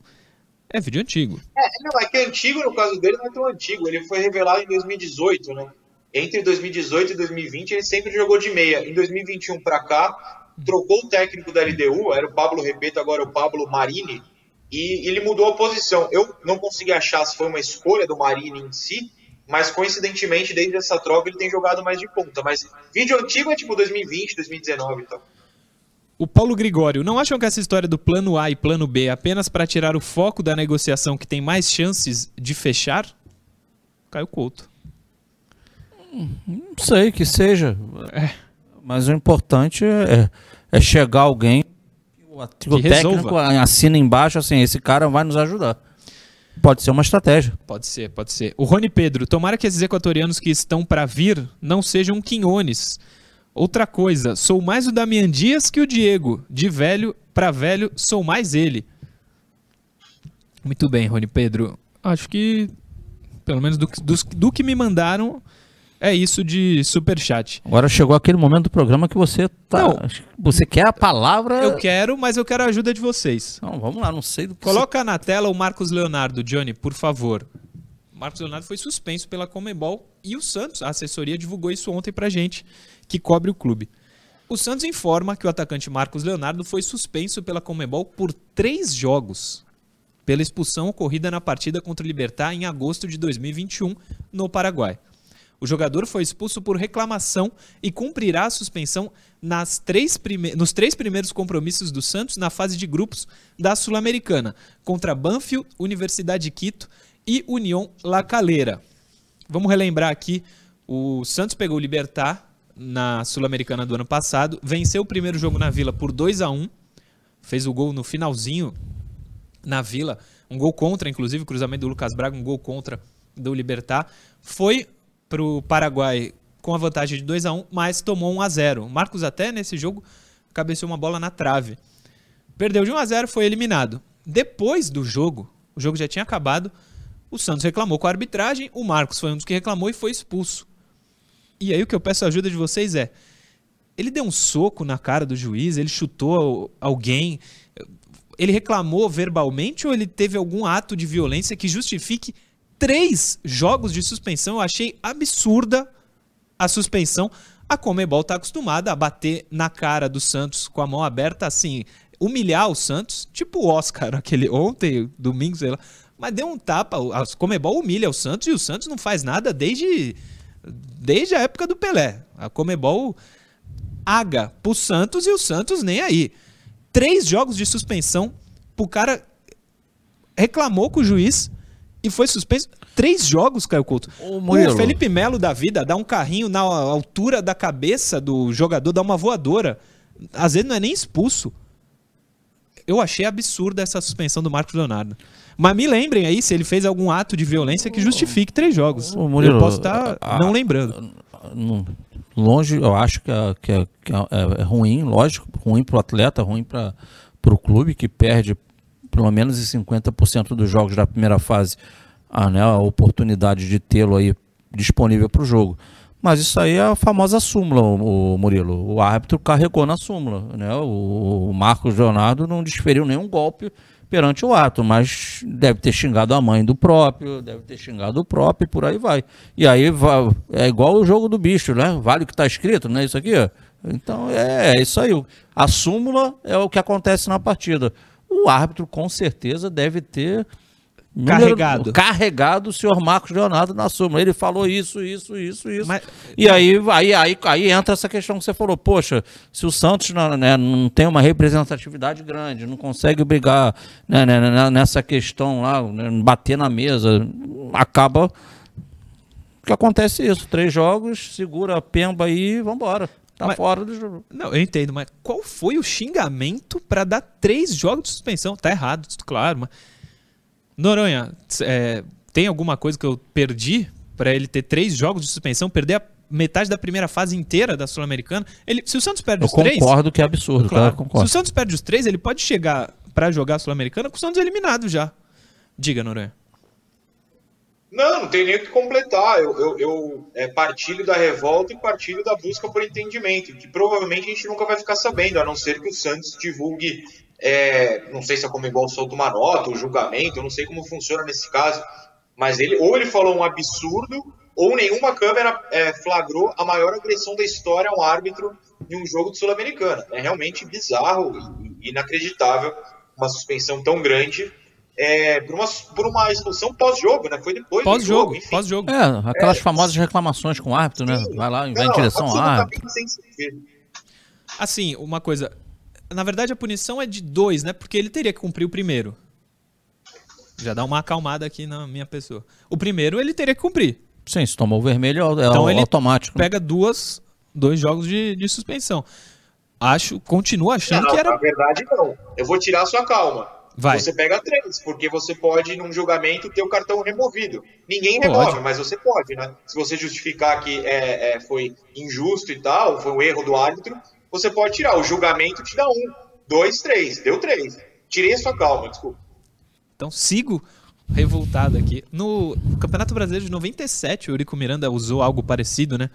é vídeo antigo. É, não, é que antigo no caso dele não é tão antigo. Ele foi revelado em 2018, né? Entre 2018 e 2020 ele sempre jogou de meia. Em 2021 para cá, trocou o técnico da LDU, era o Pablo Repeto, agora é o Pablo Marini, e ele mudou a posição. Eu não consegui achar se foi uma escolha do Marini em si, mas coincidentemente, desde essa troca, ele tem jogado mais de ponta. Mas vídeo antigo é tipo 2020, 2019 e tal. O Paulo Gregório, não acham que essa história do plano A e plano B é apenas para tirar o foco da negociação que tem mais chances de fechar? Caio Couto. Não sei que seja. É. Mas o importante é, é chegar alguém o, o técnico assina embaixo assim, esse cara vai nos ajudar. Pode ser uma estratégia. Pode ser, pode ser. O Rony Pedro, tomara que esses equatorianos que estão para vir não sejam Quinones. Outra coisa, sou mais o Damian Dias que o Diego. De velho para velho, sou mais ele. Muito bem, Rony Pedro. Acho que, pelo menos do, do, do que me mandaram, é isso de super chat. Agora chegou aquele momento do programa que você tá. Não, você quer a palavra? Eu quero, mas eu quero a ajuda de vocês. Não, vamos lá, não sei do que Coloca você... na tela o Marcos Leonardo, Johnny, por favor. Marcos Leonardo foi suspenso pela Comebol e o Santos, a assessoria divulgou isso ontem pra gente, que cobre o clube. O Santos informa que o atacante Marcos Leonardo foi suspenso pela Comebol por três jogos, pela expulsão ocorrida na partida contra o Libertar em agosto de 2021 no Paraguai. O jogador foi expulso por reclamação e cumprirá a suspensão nas três prime... nos três primeiros compromissos do Santos na fase de grupos da Sul-Americana, contra Banfield, Universidade de Quito e União La Calera. Vamos relembrar aqui, o Santos pegou o Libertar na Sul-Americana do ano passado, venceu o primeiro jogo na Vila por 2 a 1 fez o gol no finalzinho na Vila, um gol contra, inclusive, cruzamento do Lucas Braga, um gol contra do Libertar. Foi para o Paraguai com a vantagem de 2 a 1 mas tomou 1 a 0 Marcos até nesse jogo cabeceou uma bola na trave. Perdeu de 1 a 0 foi eliminado. Depois do jogo, o jogo já tinha acabado, o Santos reclamou com a arbitragem, o Marcos foi um dos que reclamou e foi expulso. E aí o que eu peço ajuda de vocês é, ele deu um soco na cara do juiz, ele chutou alguém, ele reclamou verbalmente ou ele teve algum ato de violência que justifique três jogos de suspensão. Eu achei absurda a suspensão. A Comebol está acostumada a bater na cara do Santos com a mão aberta, assim, humilhar o Santos, tipo o Oscar, aquele ontem, domingo, sei lá. Mas deu um tapa, a Comebol humilha o Santos e o Santos não faz nada desde, desde a época do Pelé. A Comebol aga pro Santos e o Santos nem aí. Três jogos de suspensão, o cara reclamou com o juiz, e foi suspenso três jogos, Caio Couto. O, o Felipe Melo da vida dá um carrinho na altura da cabeça do jogador, dá uma voadora. Às vezes não é nem expulso. Eu achei absurda essa suspensão do Marcos Leonardo. Mas me lembrem aí se ele fez algum ato de violência que justifique três jogos. Murilo, eu posso estar tá não lembrando. longe, eu acho que, é, que, é, que é ruim, lógico, ruim para o atleta, ruim para o clube que perde pelo menos em 50% dos jogos da primeira fase a, né, a oportunidade de tê-lo aí disponível para o jogo. Mas isso aí é a famosa súmula, o, Murilo. O árbitro carregou na súmula. Né? O, o Marcos Leonardo não desferiu nenhum golpe perante o ato, mas deve ter xingado a mãe do próprio, deve ter xingado o próprio e por aí vai. E aí é igual o jogo do bicho, né? Vale o que está escrito, não é isso aqui? Então é, é isso aí. A súmula é o que acontece na partida o árbitro com certeza deve ter carregado carregado o senhor Marcos Leonardo na súmula. Ele falou isso, isso, isso, isso. Mas... E aí, aí, aí, aí entra essa questão que você falou, poxa, se o Santos não, né, não tem uma representatividade grande, não consegue brigar né, né, né nessa questão lá, né, bater na mesa, acaba que acontece isso. Três jogos, segura a pemba aí e vambora. Tá mas, fora do jogo. Não, eu entendo, mas qual foi o xingamento para dar três jogos de suspensão? Tá errado, claro, mas. Noronha, é, tem alguma coisa que eu perdi para ele ter três jogos de suspensão? Perder a metade da primeira fase inteira da Sul-Americana. Ele, se o Santos perde Eu os três, concordo que é absurdo, claro, claro, concordo. se o Santos perde os três, ele pode chegar pra jogar a Sul-Americana com o Santos eliminado já. Diga, Noronha. Não, não tem nem o que completar. Eu, eu, eu é, partilho da revolta e partilho da busca por entendimento, que provavelmente a gente nunca vai ficar sabendo, a não ser que o Santos divulgue, é, não sei se a Comembol solta uma nota, o julgamento, eu não sei como funciona nesse caso, mas ele ou ele falou um absurdo, ou nenhuma câmera é, flagrou a maior agressão da história a um árbitro em um jogo de Sul-Americana. É realmente bizarro e inacreditável uma suspensão tão grande é, por, uma, por uma expulsão pós-jogo, né? Foi depois pós-jogo, pós-jogo. É, aquelas é, famosas reclamações com o árbitro, né? Vai lá, vai não, em direção ao árbitro. Assim, uma coisa. Na verdade, a punição é de dois, né? Porque ele teria que cumprir o primeiro. Já dá uma acalmada aqui na minha pessoa. O primeiro ele teria que cumprir. Sim, se tomou o vermelho é então ele automático. Pega duas, dois jogos de, de suspensão. Acho, continuo achando não, que era. Na verdade, não. Eu vou tirar a sua calma. Vai. Você pega três, porque você pode, num julgamento, ter o cartão removido. Ninguém remove, pode. mas você pode, né? Se você justificar que é, é, foi injusto e tal, foi um erro do árbitro, você pode tirar. O julgamento te dá um, dois, três. Deu três. Tirei a sua calma, desculpa. Então sigo revoltado aqui. No Campeonato Brasileiro de 97, o Eurico Miranda usou algo parecido, né?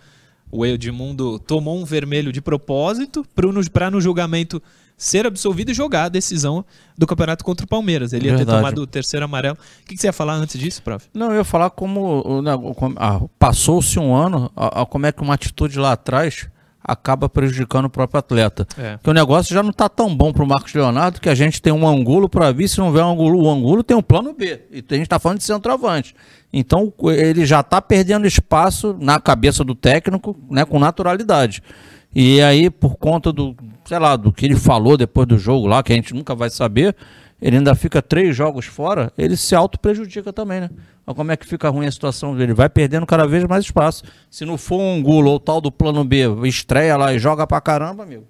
O Edmundo tomou um vermelho de propósito para no julgamento ser absolvido e jogar a decisão do campeonato contra o Palmeiras. Ele ia Verdade. ter tomado o terceiro amarelo. O que, que, você ia falar antes disso, prof? Não, eu ia falar como. Né, ah, Passou-se um ano, a, a, como é que uma atitude lá atrás acaba prejudicando o próprio atleta. É. Porque o negócio já não está tão bom para o Marcos Leonardo que a gente tem um ângulo para vir, se não vier um ângulo, o ângulo tem um plano B. E a gente está falando de centroavante. Então ele já está perdendo espaço na cabeça do técnico né, com naturalidade. E aí, por conta do, sei lá, do que ele falou depois do jogo lá, que a gente nunca vai saber, ele ainda fica três jogos fora, ele se auto-prejudica também, né? Mas como é que fica ruim a situação dele? Vai perdendo cada vez mais espaço. Se não for um gulo ou tal do plano B, estreia lá e joga pra caramba, amigo,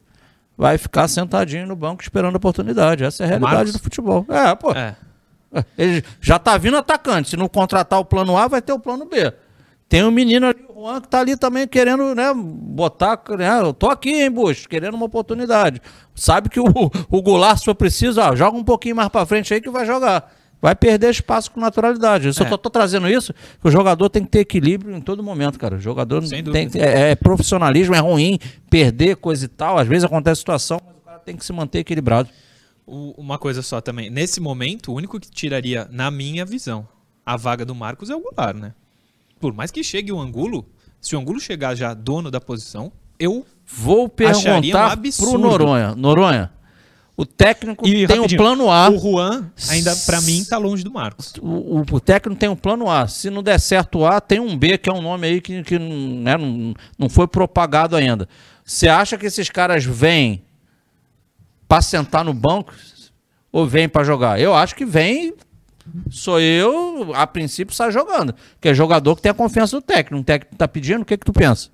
vai ficar sentadinho no banco esperando a oportunidade. Essa é a realidade Marcos? do futebol. É, pô. É. Ele já tá vindo atacante. Se não contratar o plano A, vai ter o plano B. Tem um menino ali, o Juan, que tá ali também querendo, né, botar. Né, eu tô aqui, hein, Bush, querendo uma oportunidade. Sabe que o, o Goulart, se for preciso, ó, joga um pouquinho mais pra frente aí que vai jogar. Vai perder espaço com naturalidade. Eu só é. tô, tô, trazendo isso, que o jogador tem que ter equilíbrio em todo momento, cara. O jogador tem, é, é, profissionalismo, é ruim, perder coisa e tal. Às vezes acontece situação, mas o cara tem que se manter equilibrado. Uma coisa só também. Nesse momento, o único que tiraria, na minha visão, a vaga do Marcos é o Goulart, né? Por mais que chegue o Angulo, se o Angulo chegar já dono da posição, eu vou perguntar um pro Noronha. Noronha, o técnico e, tem um plano A. O Juan ainda para mim tá longe do Marcos. O, o, o, técnico tem um plano A. Se não der certo o A, tem um B que é um nome aí que, que né, não, não foi propagado ainda. Você acha que esses caras vêm para sentar no banco ou vêm para jogar? Eu acho que vem sou eu, a princípio, sai jogando. Que é jogador que tem a confiança do técnico. Um técnico tá pedindo, o que, que tu pensa?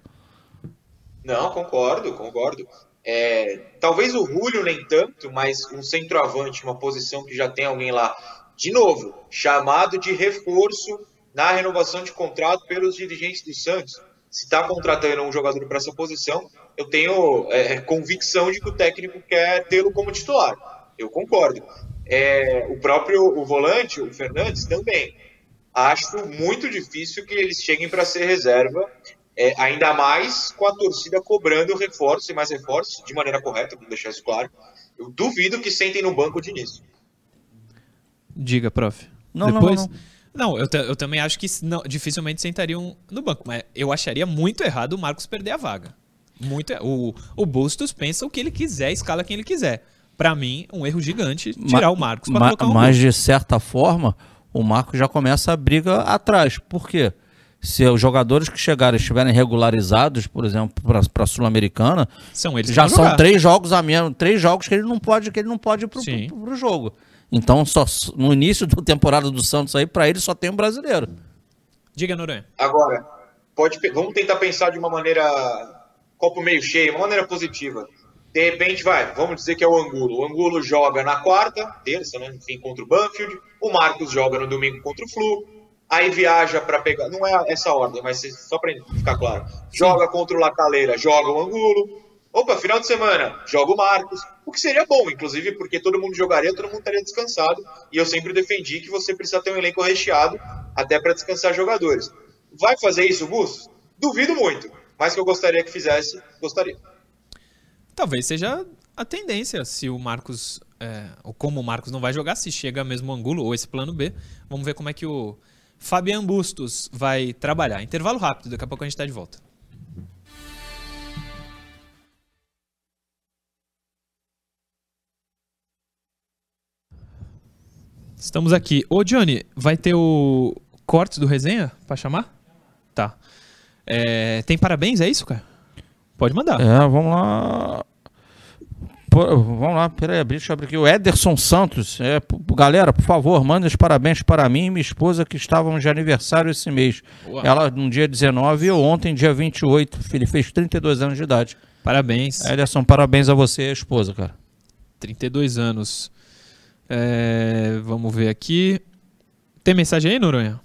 Não, concordo, concordo. É, talvez o Julio nem tanto, mas um centroavante, uma posição que já tem alguém lá, de novo, chamado de reforço na renovação de contrato pelos dirigentes do Santos. Se está contratando um jogador para essa posição, eu tenho é, convicção de que o técnico quer tê-lo como titular. Eu concordo. É, o próprio o volante, o Fernandes, também. Acho muito difícil que eles cheguem para ser reserva, é, ainda mais com a torcida cobrando reforço e mais reforços, de maneira correta, vou deixar isso claro. Eu duvido que sentem no banco de início. Diga, prof. Não, Depois... não, não. Não, eu, eu também acho que não, dificilmente sentariam no banco, mas eu acharia muito errado o Marcos perder a vaga. Muito, o, o Bustos pensa o que ele quiser, escala quem ele quiser para mim, um erro gigante tirar ma, o Marcos para colocar um Mas, de certa forma, o Marcos já começa a briga atrás. Por quê? Se os jogadores que chegaram estiverem regularizados, por exemplo, para a Sul-Americana, são eles já são três jogos a menos, três jogos que ele não pode, que ele não pode ir pro, pro, pro jogo. Então, só no início da temporada do Santos aí, para ele só tem um brasileiro. Diga, Noronha. Agora, pode, vamos tentar pensar de uma maneira copo meio cheio, uma maneira positiva. De repente, vai, vamos dizer que é o Angulo. O Angulo joga na quarta, terça, né? Enfim, contra o Banfield. O Marcos joga no domingo contra o Flu. aí viaja para pegar. Não é essa ordem, mas só para ficar claro. Joga contra o Lacaleira, joga o Angulo. Opa, final de semana, joga o Marcos. O que seria bom, inclusive, porque todo mundo jogaria, todo mundo estaria descansado. E eu sempre defendi que você precisa ter um elenco recheado até para descansar jogadores. Vai fazer isso, Gus? Duvido muito. Mas que eu gostaria que fizesse, gostaria. Talvez seja a tendência, se o Marcos, é, ou como o Marcos não vai jogar, se chega mesmo Angulo ou esse plano B. Vamos ver como é que o Fabian Bustos vai trabalhar. Intervalo rápido, daqui a pouco a gente está de volta. Estamos aqui. Ô, Johnny, vai ter o corte do resenha para chamar? Tá. É, tem parabéns, é isso, cara? Pode mandar. É, vamos lá. Pô, vamos lá, peraí, deixa eu abrir aqui. O Ederson Santos. É, galera, por favor, mande os parabéns para mim e minha esposa que estavam de aniversário esse mês. Boa. Ela no dia 19 e eu ontem, dia 28. Ele fez 32 anos de idade. Parabéns. Ederson, parabéns a você e a esposa, cara. 32 anos. É, vamos ver aqui. Tem mensagem aí, Noronha?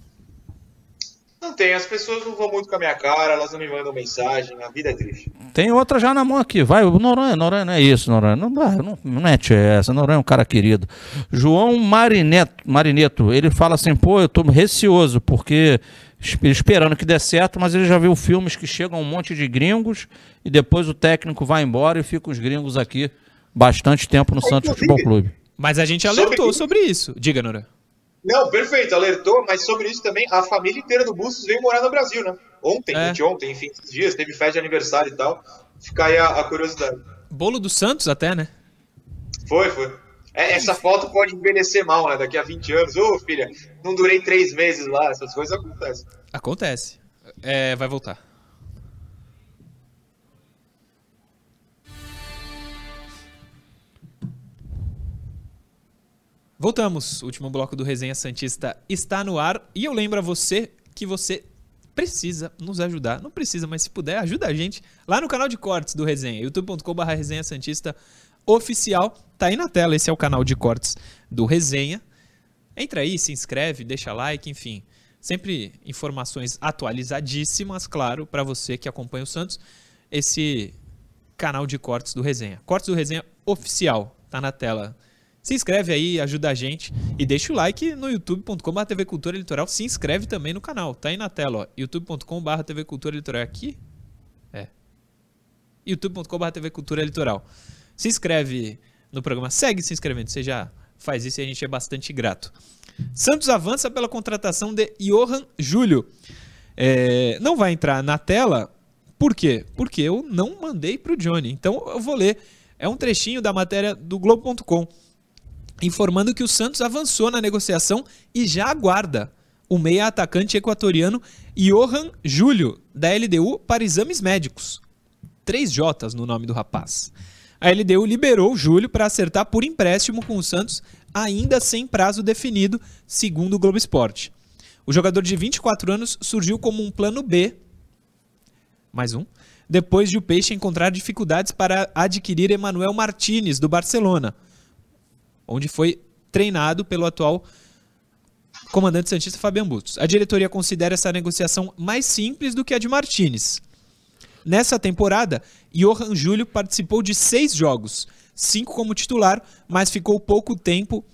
Não tem, as pessoas não vão muito com a minha cara, elas não me mandam mensagem, a vida é triste. Tem outra já na mão aqui, vai, Noronha, Noronha não é isso, Noronha, não dá, não, não mete essa, Noronha é um cara querido. João Marineto, Marineto, ele fala assim, pô, eu tô receoso, porque esperando que dê certo, mas ele já viu filmes que chegam um monte de gringos e depois o técnico vai embora e fica os gringos aqui bastante tempo no Santos Futebol Clube. Mas a gente alertou sobre, sobre isso. Diga, Nora. Não, perfeito, alertou, mas sobre isso também, a família inteira do Bustos veio morar no Brasil, né? Ontem, é. ontem, enfim, esses dias, teve festa de aniversário e tal. Fica aí a, a curiosidade. Bolo do Santos até, né? Foi, foi. É, essa foto pode envelhecer mal, né? Daqui a 20 anos. Ô, oh, filha, não durei três meses lá, essas coisas acontecem. Acontece. É, vai voltar. Voltamos. O último bloco do Resenha Santista está no ar. E eu lembro a você que você precisa nos ajudar. Não precisa, mas se puder, ajuda a gente lá no canal de cortes do Resenha, youtube.com.br Resenha Santista Oficial. Tá aí na tela, esse é o canal de cortes do Resenha. Entra aí, se inscreve, deixa like, enfim. Sempre informações atualizadíssimas, claro, para você que acompanha o Santos. Esse canal de cortes do Resenha. Cortes do Resenha Oficial. Tá na tela se inscreve aí, ajuda a gente e deixa o like no youtube.com.br TV Cultura Litoral. Se inscreve também no canal, tá aí na tela, ó. youtube.com.br TV Cultura Litoral. Aqui? É. youtube.com.br TV Cultura Litoral. Se inscreve no programa, segue se inscrevendo, você já faz isso e a gente é bastante grato. Santos avança pela contratação de Johan Júlio. É, não vai entrar na tela, por quê? Porque eu não mandei para o Johnny. Então eu vou ler. É um trechinho da matéria do Globo.com informando que o Santos avançou na negociação e já aguarda o meia atacante equatoriano Johan Júlio, da LDU, para exames médicos. Três Jotas no nome do rapaz. A LDU liberou Júlio para acertar por empréstimo com o Santos, ainda sem prazo definido, segundo o Globo Esporte. O jogador de 24 anos surgiu como um plano B, mais um, depois de o Peixe encontrar dificuldades para adquirir Emanuel Martinez, do Barcelona onde foi treinado pelo atual comandante santista Fabian Bustos. A diretoria considera essa negociação mais simples do que a de Martinez. Nessa temporada, Johan Júlio participou de seis jogos, cinco como titular, mas ficou pouco tempo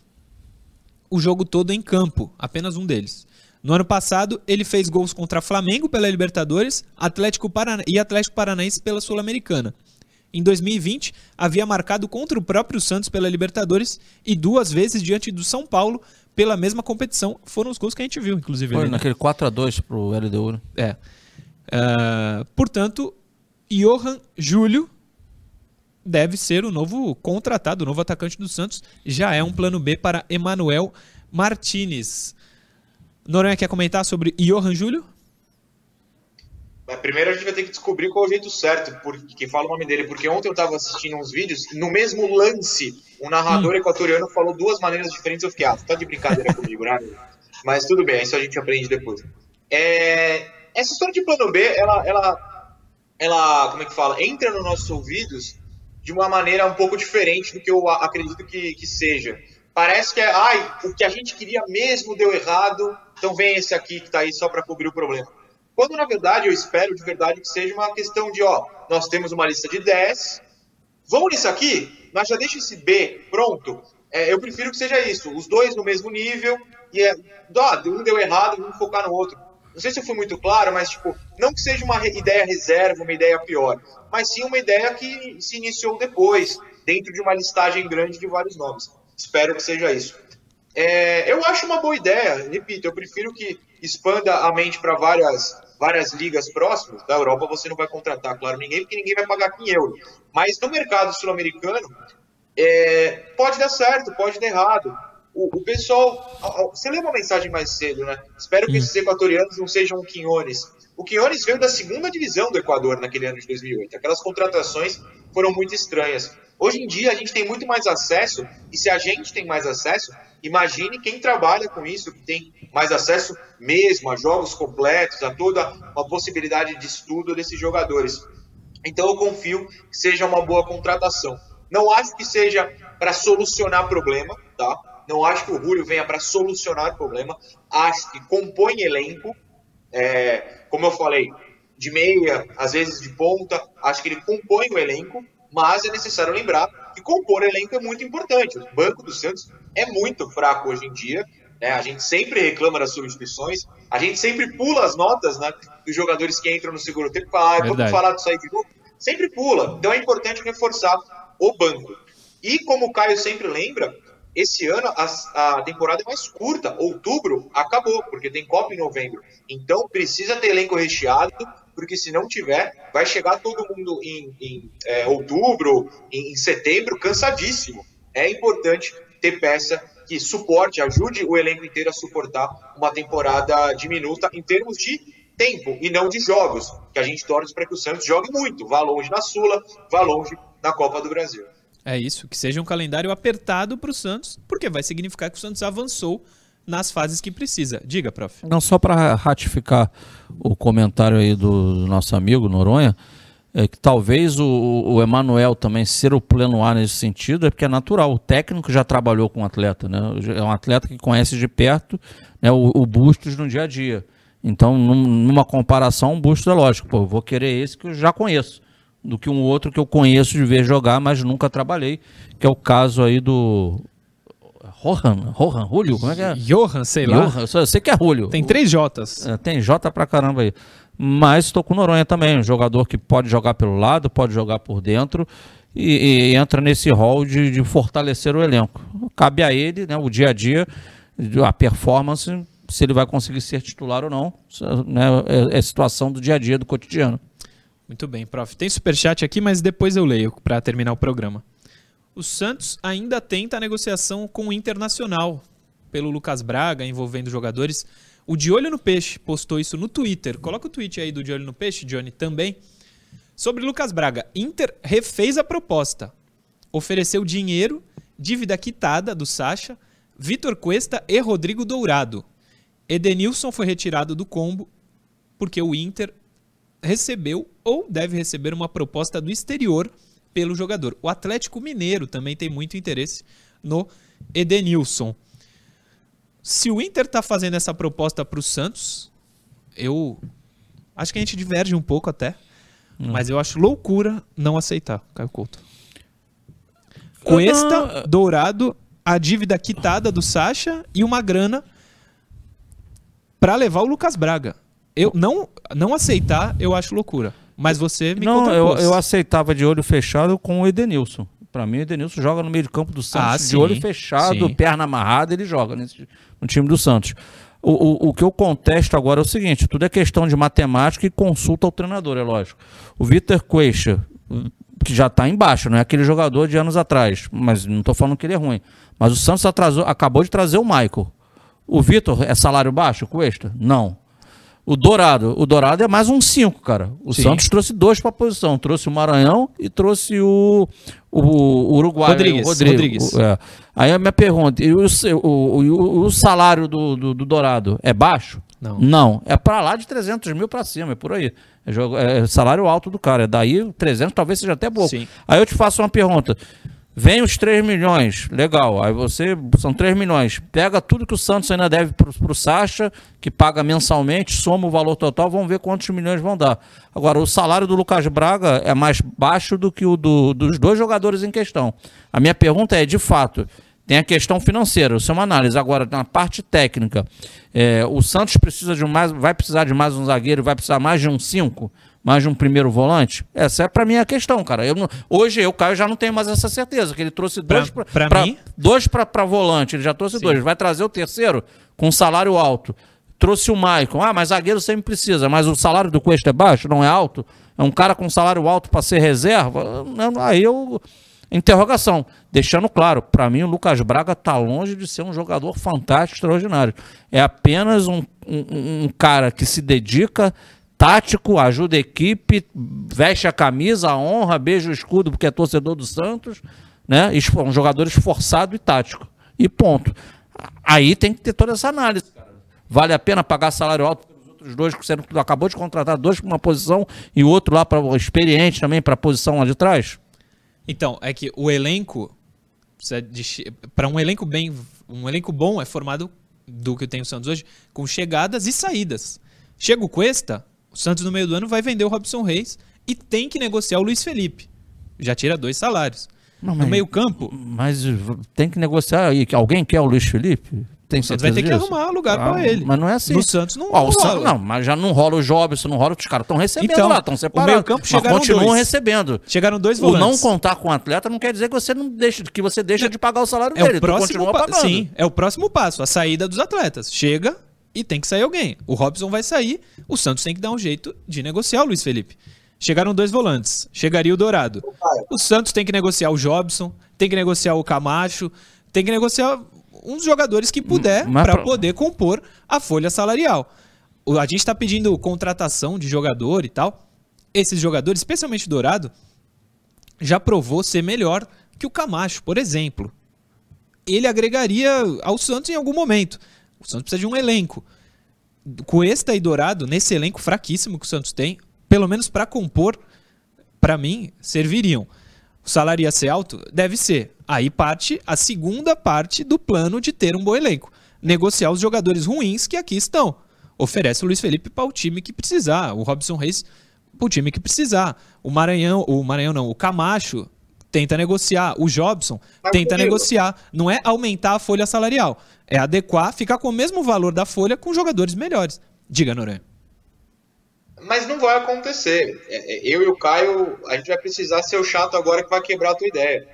o jogo todo em campo, apenas um deles. No ano passado, ele fez gols contra Flamengo pela Libertadores Atlético Parana... e Atlético Paranaense pela Sul-Americana. Em 2020, havia marcado contra o próprio Santos pela Libertadores e duas vezes diante do São Paulo pela mesma competição. Foram os gols que a gente viu, inclusive. Foi ali, né? naquele 4 a 2 pro LDU. Né? É. Uh, portanto, Johan Júlio deve ser o novo contratado, o novo atacante do Santos. Já é um plano B para Emanuel Martinez. Noronha quer comentar sobre Johan Júlio? Mas primeiro a gente vai ter que descobrir qual é o jeito certo porque, que fala o nome dele, porque ontem eu estava assistindo uns vídeos, no mesmo lance, um narrador hum. equatoriano falou duas maneiras diferentes, eu fiquei, ah, tá de brincadeira comigo, né? Mas tudo bem, isso a gente aprende depois. É, essa história de plano B, ela, ela, ela, como é que fala, entra nos nossos ouvidos de uma maneira um pouco diferente do que eu acredito que, que seja. Parece que é, ai, o que a gente queria mesmo deu errado, então vem esse aqui que está aí só para cobrir o problema. Quando na verdade eu espero de verdade que seja uma questão de, ó, nós temos uma lista de 10, vamos nisso aqui, mas já deixa esse B pronto. É, eu prefiro que seja isso, os dois no mesmo nível, e é, ó, um deu errado, vamos focar no outro. Não sei se eu fui muito claro, mas tipo, não que seja uma ideia reserva, uma ideia pior, mas sim uma ideia que se iniciou depois, dentro de uma listagem grande de vários nomes. Espero que seja isso. É, eu acho uma boa ideia, repito, eu prefiro que expanda a mente para várias, várias ligas próximas. Da Europa você não vai contratar, claro, ninguém, porque ninguém vai pagar 5 euros. Mas no mercado sul-americano, é, pode dar certo, pode dar errado o, o pessoal. Você leu uma mensagem mais cedo, né? Espero que hum. esses equatorianos não sejam o Quinones. O Quinones veio da segunda divisão do Equador naquele ano de 2008. Aquelas contratações foram muito estranhas. Hoje em dia a gente tem muito mais acesso, e se a gente tem mais acesso, imagine quem trabalha com isso, que tem mais acesso mesmo a jogos completos, a toda uma possibilidade de estudo desses jogadores. Então eu confio que seja uma boa contratação. Não acho que seja para solucionar problema, tá? Não acho que o Julio venha para solucionar problema. Acho que compõe elenco. É, como eu falei, de meia, às vezes de ponta. Acho que ele compõe o elenco. Mas é necessário lembrar que compor elenco é muito importante. O banco do Santos é muito fraco hoje em dia. Né? A gente sempre reclama das substituições. A gente sempre pula as notas né, dos jogadores que entram no segundo tempo. Fala, ah, vamos falar disso aí de novo. Sempre pula. Então é importante reforçar o banco. E como o Caio sempre lembra, esse ano a, a, temporada é mais curta. Outubro acabou, porque tem Copa em novembro. Então precisa ter elenco recheado, porque se não tiver, vai chegar todo mundo em, em é, outubro, em, em setembro, cansadíssimo. É importante ter peça que suporte, ajude o elenco inteiro a suportar uma temporada diminuta em termos de tempo e não de jogos, que a gente torce para que o Santos jogue muito, vá longe na Sula, vá longe na Copa do Brasil. É isso, que seja um calendário apertado para o Santos, porque vai significar que o Santos avançou nas fases que precisa. Diga, prof. Não, só para ratificar o comentário aí do nosso amigo Noronha, é que talvez o, o Emanuel também ser o pleno A nesse sentido é porque é natural. O técnico já trabalhou com o atleta, né? É um atleta que conhece de perto né, o, o Bustos no dia a dia. Então, num, numa comparação, o Bustos é lógico. Pô, vou querer esse que eu já conheço do que um outro que eu conheço de ver jogar, mas nunca trabalhei, que é o caso aí do Rohan, Rohan, Julio, como é que é? Johan, sei lá. Johan, eu sei que é Julio. Tem três Jotas. É, tem J pra caramba aí. Mas estou com o Noronha também, um jogador que pode jogar pelo lado, pode jogar por dentro e, e entra nesse rol de, de, fortalecer o elenco. Cabe a ele, né, o dia a dia, a performance, se ele vai conseguir ser titular ou não, né, é, é situação do dia a dia, do cotidiano. Muito bem, prof. Tem superchat aqui, mas depois eu leio para terminar o programa. O Santos ainda tenta a negociação com o Internacional pelo Lucas Braga, envolvendo jogadores. O De Olho no Peixe postou isso no Twitter. Coloca o tweet aí do De Olho no Peixe, Johnny, também. Sobre Lucas Braga. Inter refez a proposta. Ofereceu dinheiro, dívida quitada do Sacha, Vitor Cuesta e Rodrigo Dourado. Edenilson foi retirado do combo porque o Inter recebeu ou deve receber uma proposta do exterior pelo jogador. O Atlético Mineiro também tem muito interesse no Edenilson. Se o Inter está fazendo essa proposta para o Santos, eu acho que a gente diverge um pouco até, hum. mas eu acho loucura não aceitar, Caio Couto. Cuesta, Dourado, a dívida quitada do Sacha e uma grana para levar o Lucas Braga eu não, não aceitar, eu acho loucura. Mas você me Não, eu, eu aceitava de olho fechado com o Edenilson. Para mim, o Edenilson joga no meio de campo do Santos, ah, de sim, olho fechado, sim. perna amarrada, ele joga nesse, no time do Santos. O, o, o, que eu contesto agora é o seguinte: tudo é questão de matemática e consulta ao treinador, é lógico. O Vitor Queixa, que já está embaixo, não é aquele jogador de anos atrás, mas não estou falando que ele é ruim. Mas o Santos atrasou, acabou de trazer o Michael. O Vitor é salário baixo, Cuesta? Não. O Dourado. O Dourado é mais um 5, cara. O Sim. Santos trouxe dois para a posição. Trouxe o Maranhão e trouxe o, o, o Uruguai. Rodrigues. O Rodrigo. Rodrigues. O, é. Aí a minha pergunta: e o, o, o, salário do, do, do, Dourado é baixo? Não. Não. É para lá de 300 mil para cima, é por aí. É, jogo, é, salário alto do cara. É daí 300 talvez seja até pouco. Sim. Aí eu te faço uma pergunta. Vem os 3 milhões, legal. Aí você, são 3 milhões. Pega tudo que o Santos ainda deve pro, pro Sacha, que paga mensalmente, soma o valor total, vamos ver quantos milhões vão dar. Agora, o salário do Lucas Braga é mais baixo do que o do, dos dois jogadores em questão. A minha pergunta é, de fato, tem a questão financeira, isso é uma análise. Agora, na parte técnica, é, o Santos precisa de mais, vai precisar de mais um zagueiro, vai precisar mais de um 5? Mais de um primeiro volante? Essa é para mim a questão, cara. Eu não, hoje eu, Caio, já não tenho mais essa certeza, que ele trouxe dois para mim? Dois para volante, ele já trouxe Sim. dois. Vai trazer o terceiro com salário alto. Trouxe o Maicon. Ah, mas zagueiro sempre precisa, mas o salário do Cuesta é baixo, não é alto? É um cara com salário alto para ser reserva? Aí eu interrogação, deixando claro, para mim o Lucas Braga está longe de ser um jogador fantástico, extraordinário. É apenas um, um, um cara que se dedica, tático, ajuda a equipe, veste a camisa, honra, beija o escudo porque é torcedor do Santos, né? Um jogador esforçado e tático. E ponto. Aí tem que ter toda essa análise. Vale a pena pagar salário alto pelos outros dois que você acabou de contratar, dois para uma posição e o outro lá para experiente também para a posição lá de trás? Então, é que o elenco para um elenco bem, um elenco bom é formado do que tem o Santos hoje com chegadas e saídas. Chega o Cuesta, o Santos no meio do ano vai vender o Robson Reis e tem que negociar o Luiz Felipe. Já tira dois salários. Não, no meio-campo. Mas tem que negociar aí. Alguém quer o Luiz Felipe? Tem o Santos vai ter disso? que arrumar lugar ah, para ele. Mas não é assim. No Santos não, Ó, Santos, não, mas já não rola o Jobson, não rola. Os caras estão recebendo então, lá, estão separados. O meio-campo chegaram continuam dois. recebendo. Chegaram dois volantes. O não contar com o atleta não quer dizer que você não deixa, que você deixa de pagar o salário é dele. O próximo pagando. Sim, é o próximo passo, a saída dos atletas. Chega, e tem que sair alguém. O Robson vai sair, o Santos tem que dar um jeito de negociar o Luiz Felipe. Chegaram dois volantes, chegaria o Dourado. O Santos tem que negociar o Jobson, tem que negociar o Camacho, tem que negociar uns jogadores que puder para pra... poder compor a folha salarial. A gente está pedindo contratação de jogador e tal. Esses jogadores, especialmente o Dourado, já provou ser melhor que o Camacho, por exemplo. Ele agregaria ao Santos em algum momento. O Santos precisa de um elenco. Cuesta e Dourado, nesse elenco fraquíssimo que o Santos tem, pelo menos para compor, para mim, serviriam. O salário ia ser alto? Deve ser. Aí parte a segunda parte do plano de ter um bom elenco. Negociar os jogadores ruins que aqui estão. Oferece o Luiz Felipe para o time que precisar. O Robson Reis para o time que precisar. O Maranhão, o Maranhão não, o Camacho tenta negociar. O Jobson tenta negociar. Não é aumentar a folha salarial. É adequar, ficar com o mesmo valor da folha com jogadores melhores. Diga, Noronha. Mas não vai acontecer. É, é, eu e o Caio, a gente vai precisar ser o chato agora que vai quebrar a tua ideia.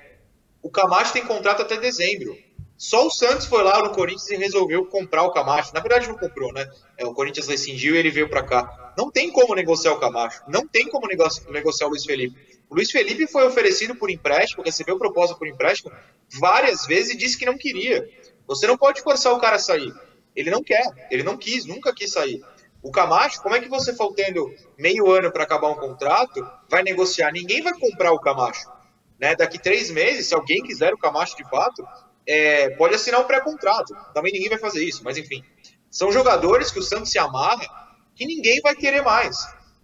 O Camacho tem contrato até dezembro. Só o Santos foi lá no Corinthians e resolveu comprar o Camacho. Na verdade, não comprou, né? É, o Corinthians rescindiu e ele veio para cá. Não tem como negociar o Camacho. Não tem como negociar o Luiz Felipe. O Luiz Felipe foi oferecido por empréstimo, recebeu proposta por empréstimo várias vezes e disse que não queria. Você não pode forçar o cara a sair. Ele não quer, ele não quis, nunca quis sair. O Camacho, como é que você faltando meio ano para acabar um contrato, vai negociar? Ninguém vai comprar o Camacho. Né? Daqui três meses, se alguém quiser o Camacho de fato, é, pode assinar um pré-contrato. Também ninguém vai fazer isso, mas enfim. São jogadores que o Santos se amarra que ninguém vai querer mais.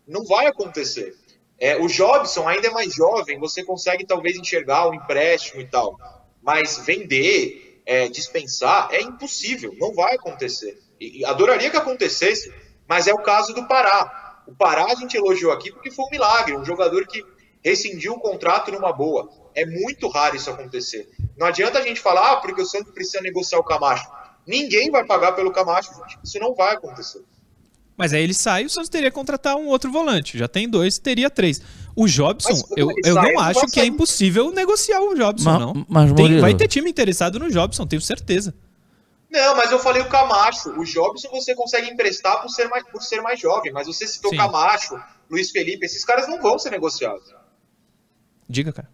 Não vai acontecer. É, o Jobson ainda é mais jovem, você consegue talvez enxergar o um empréstimo e tal. Mas vender, é, dispensar é impossível, não vai acontecer. E, adoraria que acontecesse, mas é o caso do Pará. O Pará a gente elogiou aqui porque foi um milagre, um jogador que rescindiu o contrato numa boa. É muito raro isso acontecer. Não adianta a gente falar, ah, porque o Santos precisa negociar o Camacho. Ninguém vai pagar pelo Camacho, gente. Isso não vai acontecer. Mas aí ele sai, o Santos teria que contratar um outro volante. Já tem dois, teria três. O Jobson, mas, eu, eu sai, não acho que é impossível negociar o Jobson, mas, não. Mas, tem, vai ter time interessado no Jobson, tenho certeza. Não, mas eu falei o Camacho. O Jobson você consegue emprestar por ser mais, por ser mais jovem, mas você citou Sim. Camacho, Luiz Felipe, esses caras não vão ser negociados. Diga, cara.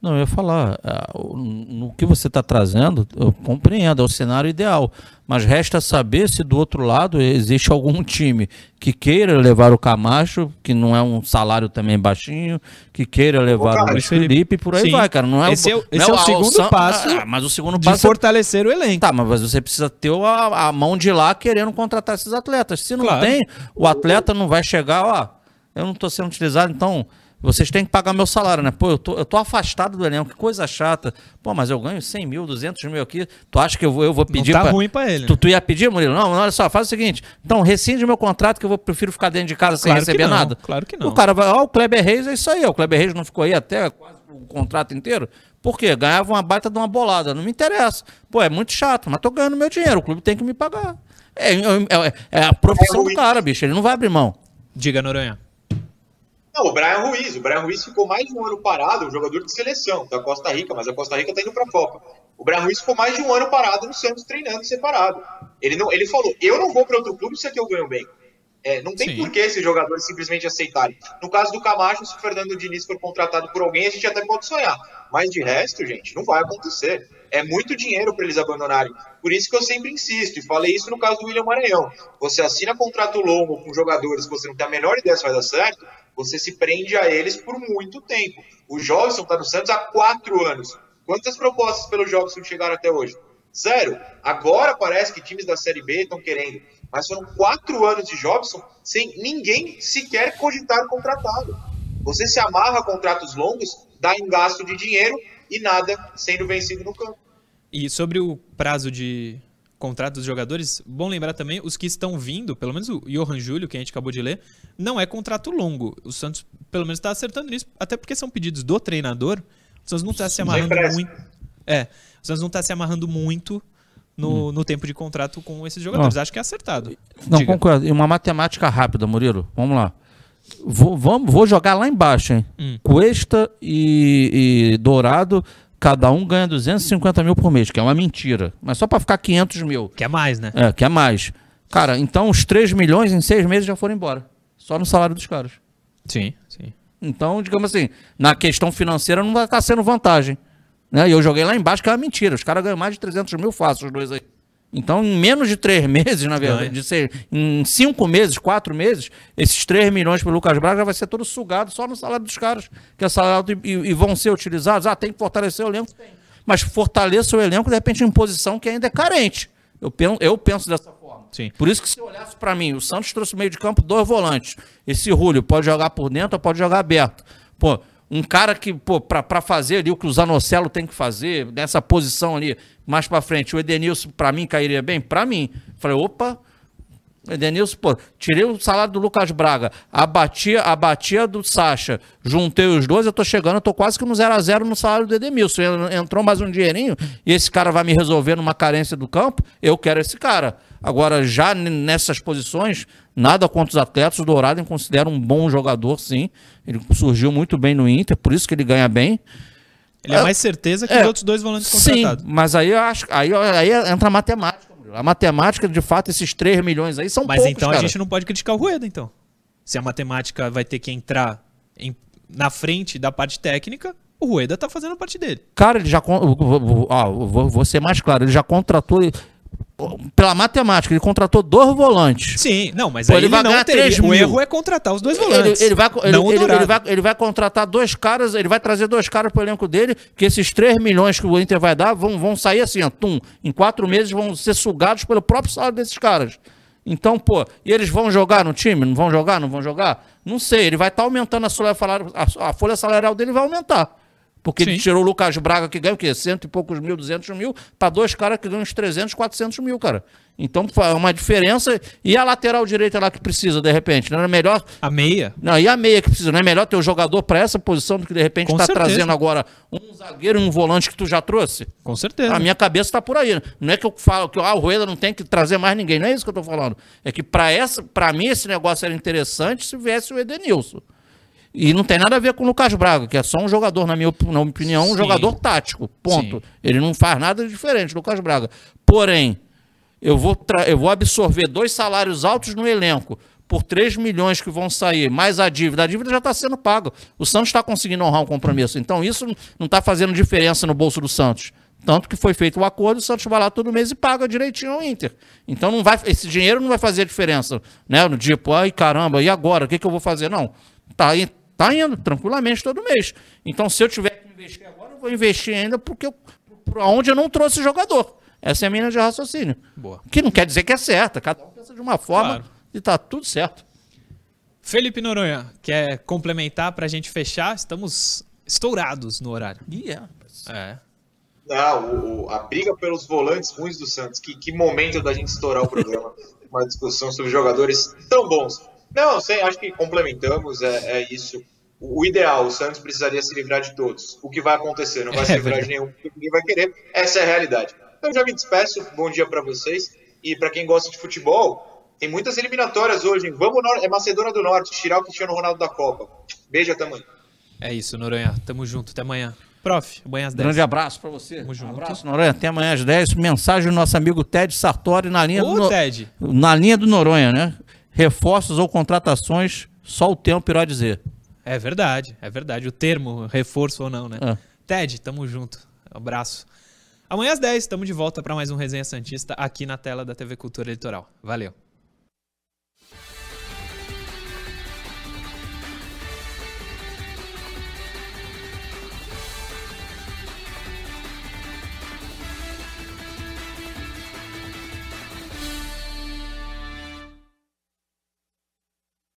Não, eu ia falar, ah, no que você está trazendo, eu compreendo, é o cenário ideal. Mas resta saber se do outro lado existe algum time que queira levar o Camacho, que não é um salário também baixinho, que queira levar o Luiz Felipe e por aí Sim. vai, cara. Não é esse é, o, esse é, é o segundo passo. Ah, mas o segundo de passo é fortalecer é... o elenco. Tá, mas você precisa ter a, a, mão de lá querendo contratar esses atletas. Se não claro. tem, o atleta não vai chegar, ó, eu não estou sendo utilizado, então vocês têm que pagar meu salário, né? Pô, eu tô, eu tô afastado do elenco, que coisa chata. Pô, mas eu ganho 100 mil, 200 mil aqui. Tu acha que eu vou, eu vou pedir Não tá pra... ruim pra ele. Tu, tu ia pedir, Murilo? Não, olha só, faz o seguinte. Então, rescinde meu contrato que eu vou, prefiro ficar dentro de casa sem Claro receber não, nada. claro que não. O cara vai, ó, o Kleber Reis é isso aí. ó, O Kleber Reis não ficou aí até quase o contrato inteiro. Por quê? Ganhava uma baita de uma bolada. Não me interessa. Pô, é muito chato, mas tô ganhando meu dinheiro. O clube tem que me pagar. É, é, é- é a profissão do cara, bicho. Ele não vai abrir mão. Diga, Noronha. Não, o Brian Ruiz. O Brian Ruiz ficou mais de um ano parado, um jogador de seleção da Costa Rica, mas a Costa Rica tá indo pra Copa. O Brian Ruiz ficou mais de um ano parado no Santos treinando separado. Ele, não, ele falou: eu não vou para outro clube se aqui eu ganho bem. É, não tem Sim. por que esses jogadores simplesmente aceitarem. No caso do Camacho, se o Fernando Diniz for contratado por alguém, a gente até pode sonhar. Mas de resto, gente, não vai acontecer. É muito dinheiro para eles abandonarem. Por isso que eu sempre insisto, e falei isso no caso do William Maranhão. Você assina contrato longo com jogadores que você não tem a menor ideia se vai dar certo, você se prende a eles por muito tempo. O Jobson está no Santos há quatro anos. Quantas propostas pelo Jobson chegaram até hoje? Zero. Agora parece que times da Série B estão querendo. Mas foram quatro anos de Jobson sem ninguém sequer cogitar contratado. Você se amarra a contratos longos, dá em gasto de dinheiro e nada sendo vencido no campo. E sobre o prazo de contrato dos jogadores, bom lembrar também, os que estão vindo, pelo menos o Johan Júlio, que a gente acabou de ler, não é contrato longo. O Santos, pelo menos, está acertando nisso, até porque são pedidos do treinador. O Santos não está se amarrando muito. É, o Santos não está se amarrando muito no, no tempo de contrato com esses jogadores. Acho que é acertado. Não, Diga. concordo. E uma matemática rápida, Murilo. Vamos lá. Vou, vamos, vou jogar lá embaixo, hein? Hum. Cuesta e, e Dourado, cada um ganha 250 mil por mês, que é uma mentira. Mas só para ficar 500 mil. Que é mais, né? É, que é mais. Cara, então os 3 milhões em seis meses já foram embora. Só no salário dos caras. Sim, sim. Então, digamos assim, na questão financeira não vai estar sendo vantagem. Né? E eu joguei lá embaixo, que é uma mentira. Os caras ganham mais de 300 mil fácil, os dois aí. Então, em menos de três meses, na verdade, Ganha. de ser, em cinco meses, quatro meses, esses 3 milhões pro Lucas Braga já vai ser todo sugado só no salário dos caras, que é salário e, e vão ser utilizados. Ah, tem que fortalecer o elenco. Mas fortaleça o elenco, de repente, em posição que ainda é carente. Eu penso, eu penso dessa forma. Sim. Por isso que se olhasse pra mim, o Santos trouxe no meio de campo dois volantes. Esse Rúlio pode jogar por dentro ou pode jogar aberto. Pô, um cara que, pô, pra fazer ali o que o Zanocelo tem que fazer, nessa posição ali, mais pra frente, o Edenilson, pra mim, cairia bem? Pra mim. Falei, opa, Edenilson, pô, tirei o salário do Lucas Braga, abatia, abatia do Sacha, juntei os dois, eu tô chegando, eu tô quase que no 0 a 0 no salário do Edenilson. En- Entrou mais um dinheirinho e esse cara vai me resolver numa carência do campo, eu quero esse cara. Agora, já nessas posições, nada contra os atletas, o Dourado eu considero um bom jogador, sim. Ele surgiu muito bem no Inter, por isso que ele ganha bem. Ele é mais certeza que É, os outros dois volantes Sim, contratados. mas aí eu acho, aí, aí entra a matemática. A matemática, de fato, esses 3 milhões aí são Mas poucos, então cara. a gente não pode criticar o Rueda, então. Se a matemática vai ter que entrar em- na frente da parte técnica, o Rueda tá fazendo a parte dele. Cara, ele já. ó, vou, vou ser mais claro, ele já contratou. Pela matemática, ele contratou dois volantes. Sim, não, mas Pô, aí ele ele, vai ganhar teria. 3 O mil. erro é contratar os dois Ele, volantes. ele vai, ele, não o ele- ele vai, ele vai contratar dois caras, ele vai trazer dois caras pro elenco dele, que esses 3 milhões que o Inter vai dar vão, vão sair assim, ó, tum, em quatro meses vão ser sugados pelo próprio salário desses caras. Então, pô, e eles vão jogar no time? Não vão jogar? Não vão jogar? Não sei, ele vai estar aumentando a, salário- a- a folha salarial dele vai aumentar. Porque ele Sim. tirou o Lucas Braga, que ganha o quê? Cento e poucos mil, duzentos mil, para dois caras que ganham uns 300, 400 mil, cara. Então, é uma diferença. E a lateral direita lá que precisa, de repente? Não era melhor A meia. não, e a meia que precisa, não é melhor ter o jogador para essa posição do que de repente está trazendo agora um zagueiro e um volante que tu já trouxe? Com certeza. A minha cabeça está por aí. Não é que eu falo que ah, o Rueda não tem que trazer mais ninguém, não é isso que eu estou falando. É que para essa, para mim esse negócio era interessante se viesse o Edenilson. E não tem nada a ver com o Lucas Braga, que é só um jogador, na minha, opinião, um Sim. jogador tático. Ponto. Sim. Ele não faz nada diferente, Lucas Braga. Porém, eu vou, eu vou absorver dois salários altos no elenco por 3 milhões que vão sair, mais a dívida. A dívida já está sendo paga. O Santos está conseguindo honrar um compromisso. Então, isso não está fazendo diferença no bolso do Santos. Tanto que foi feito o acordo, o Santos vai lá todo mês e paga direitinho ao Inter. Então não vai, esse dinheiro não vai fazer diferença, né? No tipo, ai caramba, e agora? O que, que eu vou fazer? Não. Tá, aí- tá indo tranquilamente todo mês. Então, se eu tiver que investir agora, eu vou investir ainda porque eu, por onde eu não trouxe jogador. Essa é a minha de raciocínio. Boa. Que não quer dizer que é certa. Cada um pensa de uma forma Claro. e tá tudo certo. Felipe Noronha, quer complementar para a gente fechar? Estamos estourados no horário. Yeah. É. Não, o, a briga pelos volantes ruins do Santos. Que, que momento da gente estourar o programa. Uma discussão sobre jogadores tão bons. Não, sei, acho que complementamos, é, é isso. O, o ideal, o Santos precisaria se livrar de todos. O que vai acontecer? Não vai se É livrar de nenhum, porque ninguém vai querer. Essa é a realidade. Então já me despeço, bom dia para vocês. E para quem gosta de futebol, tem muitas eliminatórias hoje. hein? Vamos, é Macedônia do Norte, tirar o Cristiano Ronaldo da Copa. Beijo, até amanhã. É isso, Noronha. Tamo junto. Até amanhã. Prof, amanhã às 10. Grande abraço pra você. Tamo junto. Um abraço, Noronha. Até amanhã às 10. Mensagem do nosso amigo Ted Sartori na linha, do, Ô, No- Ted. na linha do Noronha, né? Reforços ou contratações, só o tempo irá dizer. É verdade, é verdade. O termo, reforço ou não, né? É. Ted, tamo junto. Abraço. Amanhã às 10, tamo de volta para mais um Resenha Santista aqui na tela da TV Cultura Litoral. Valeu.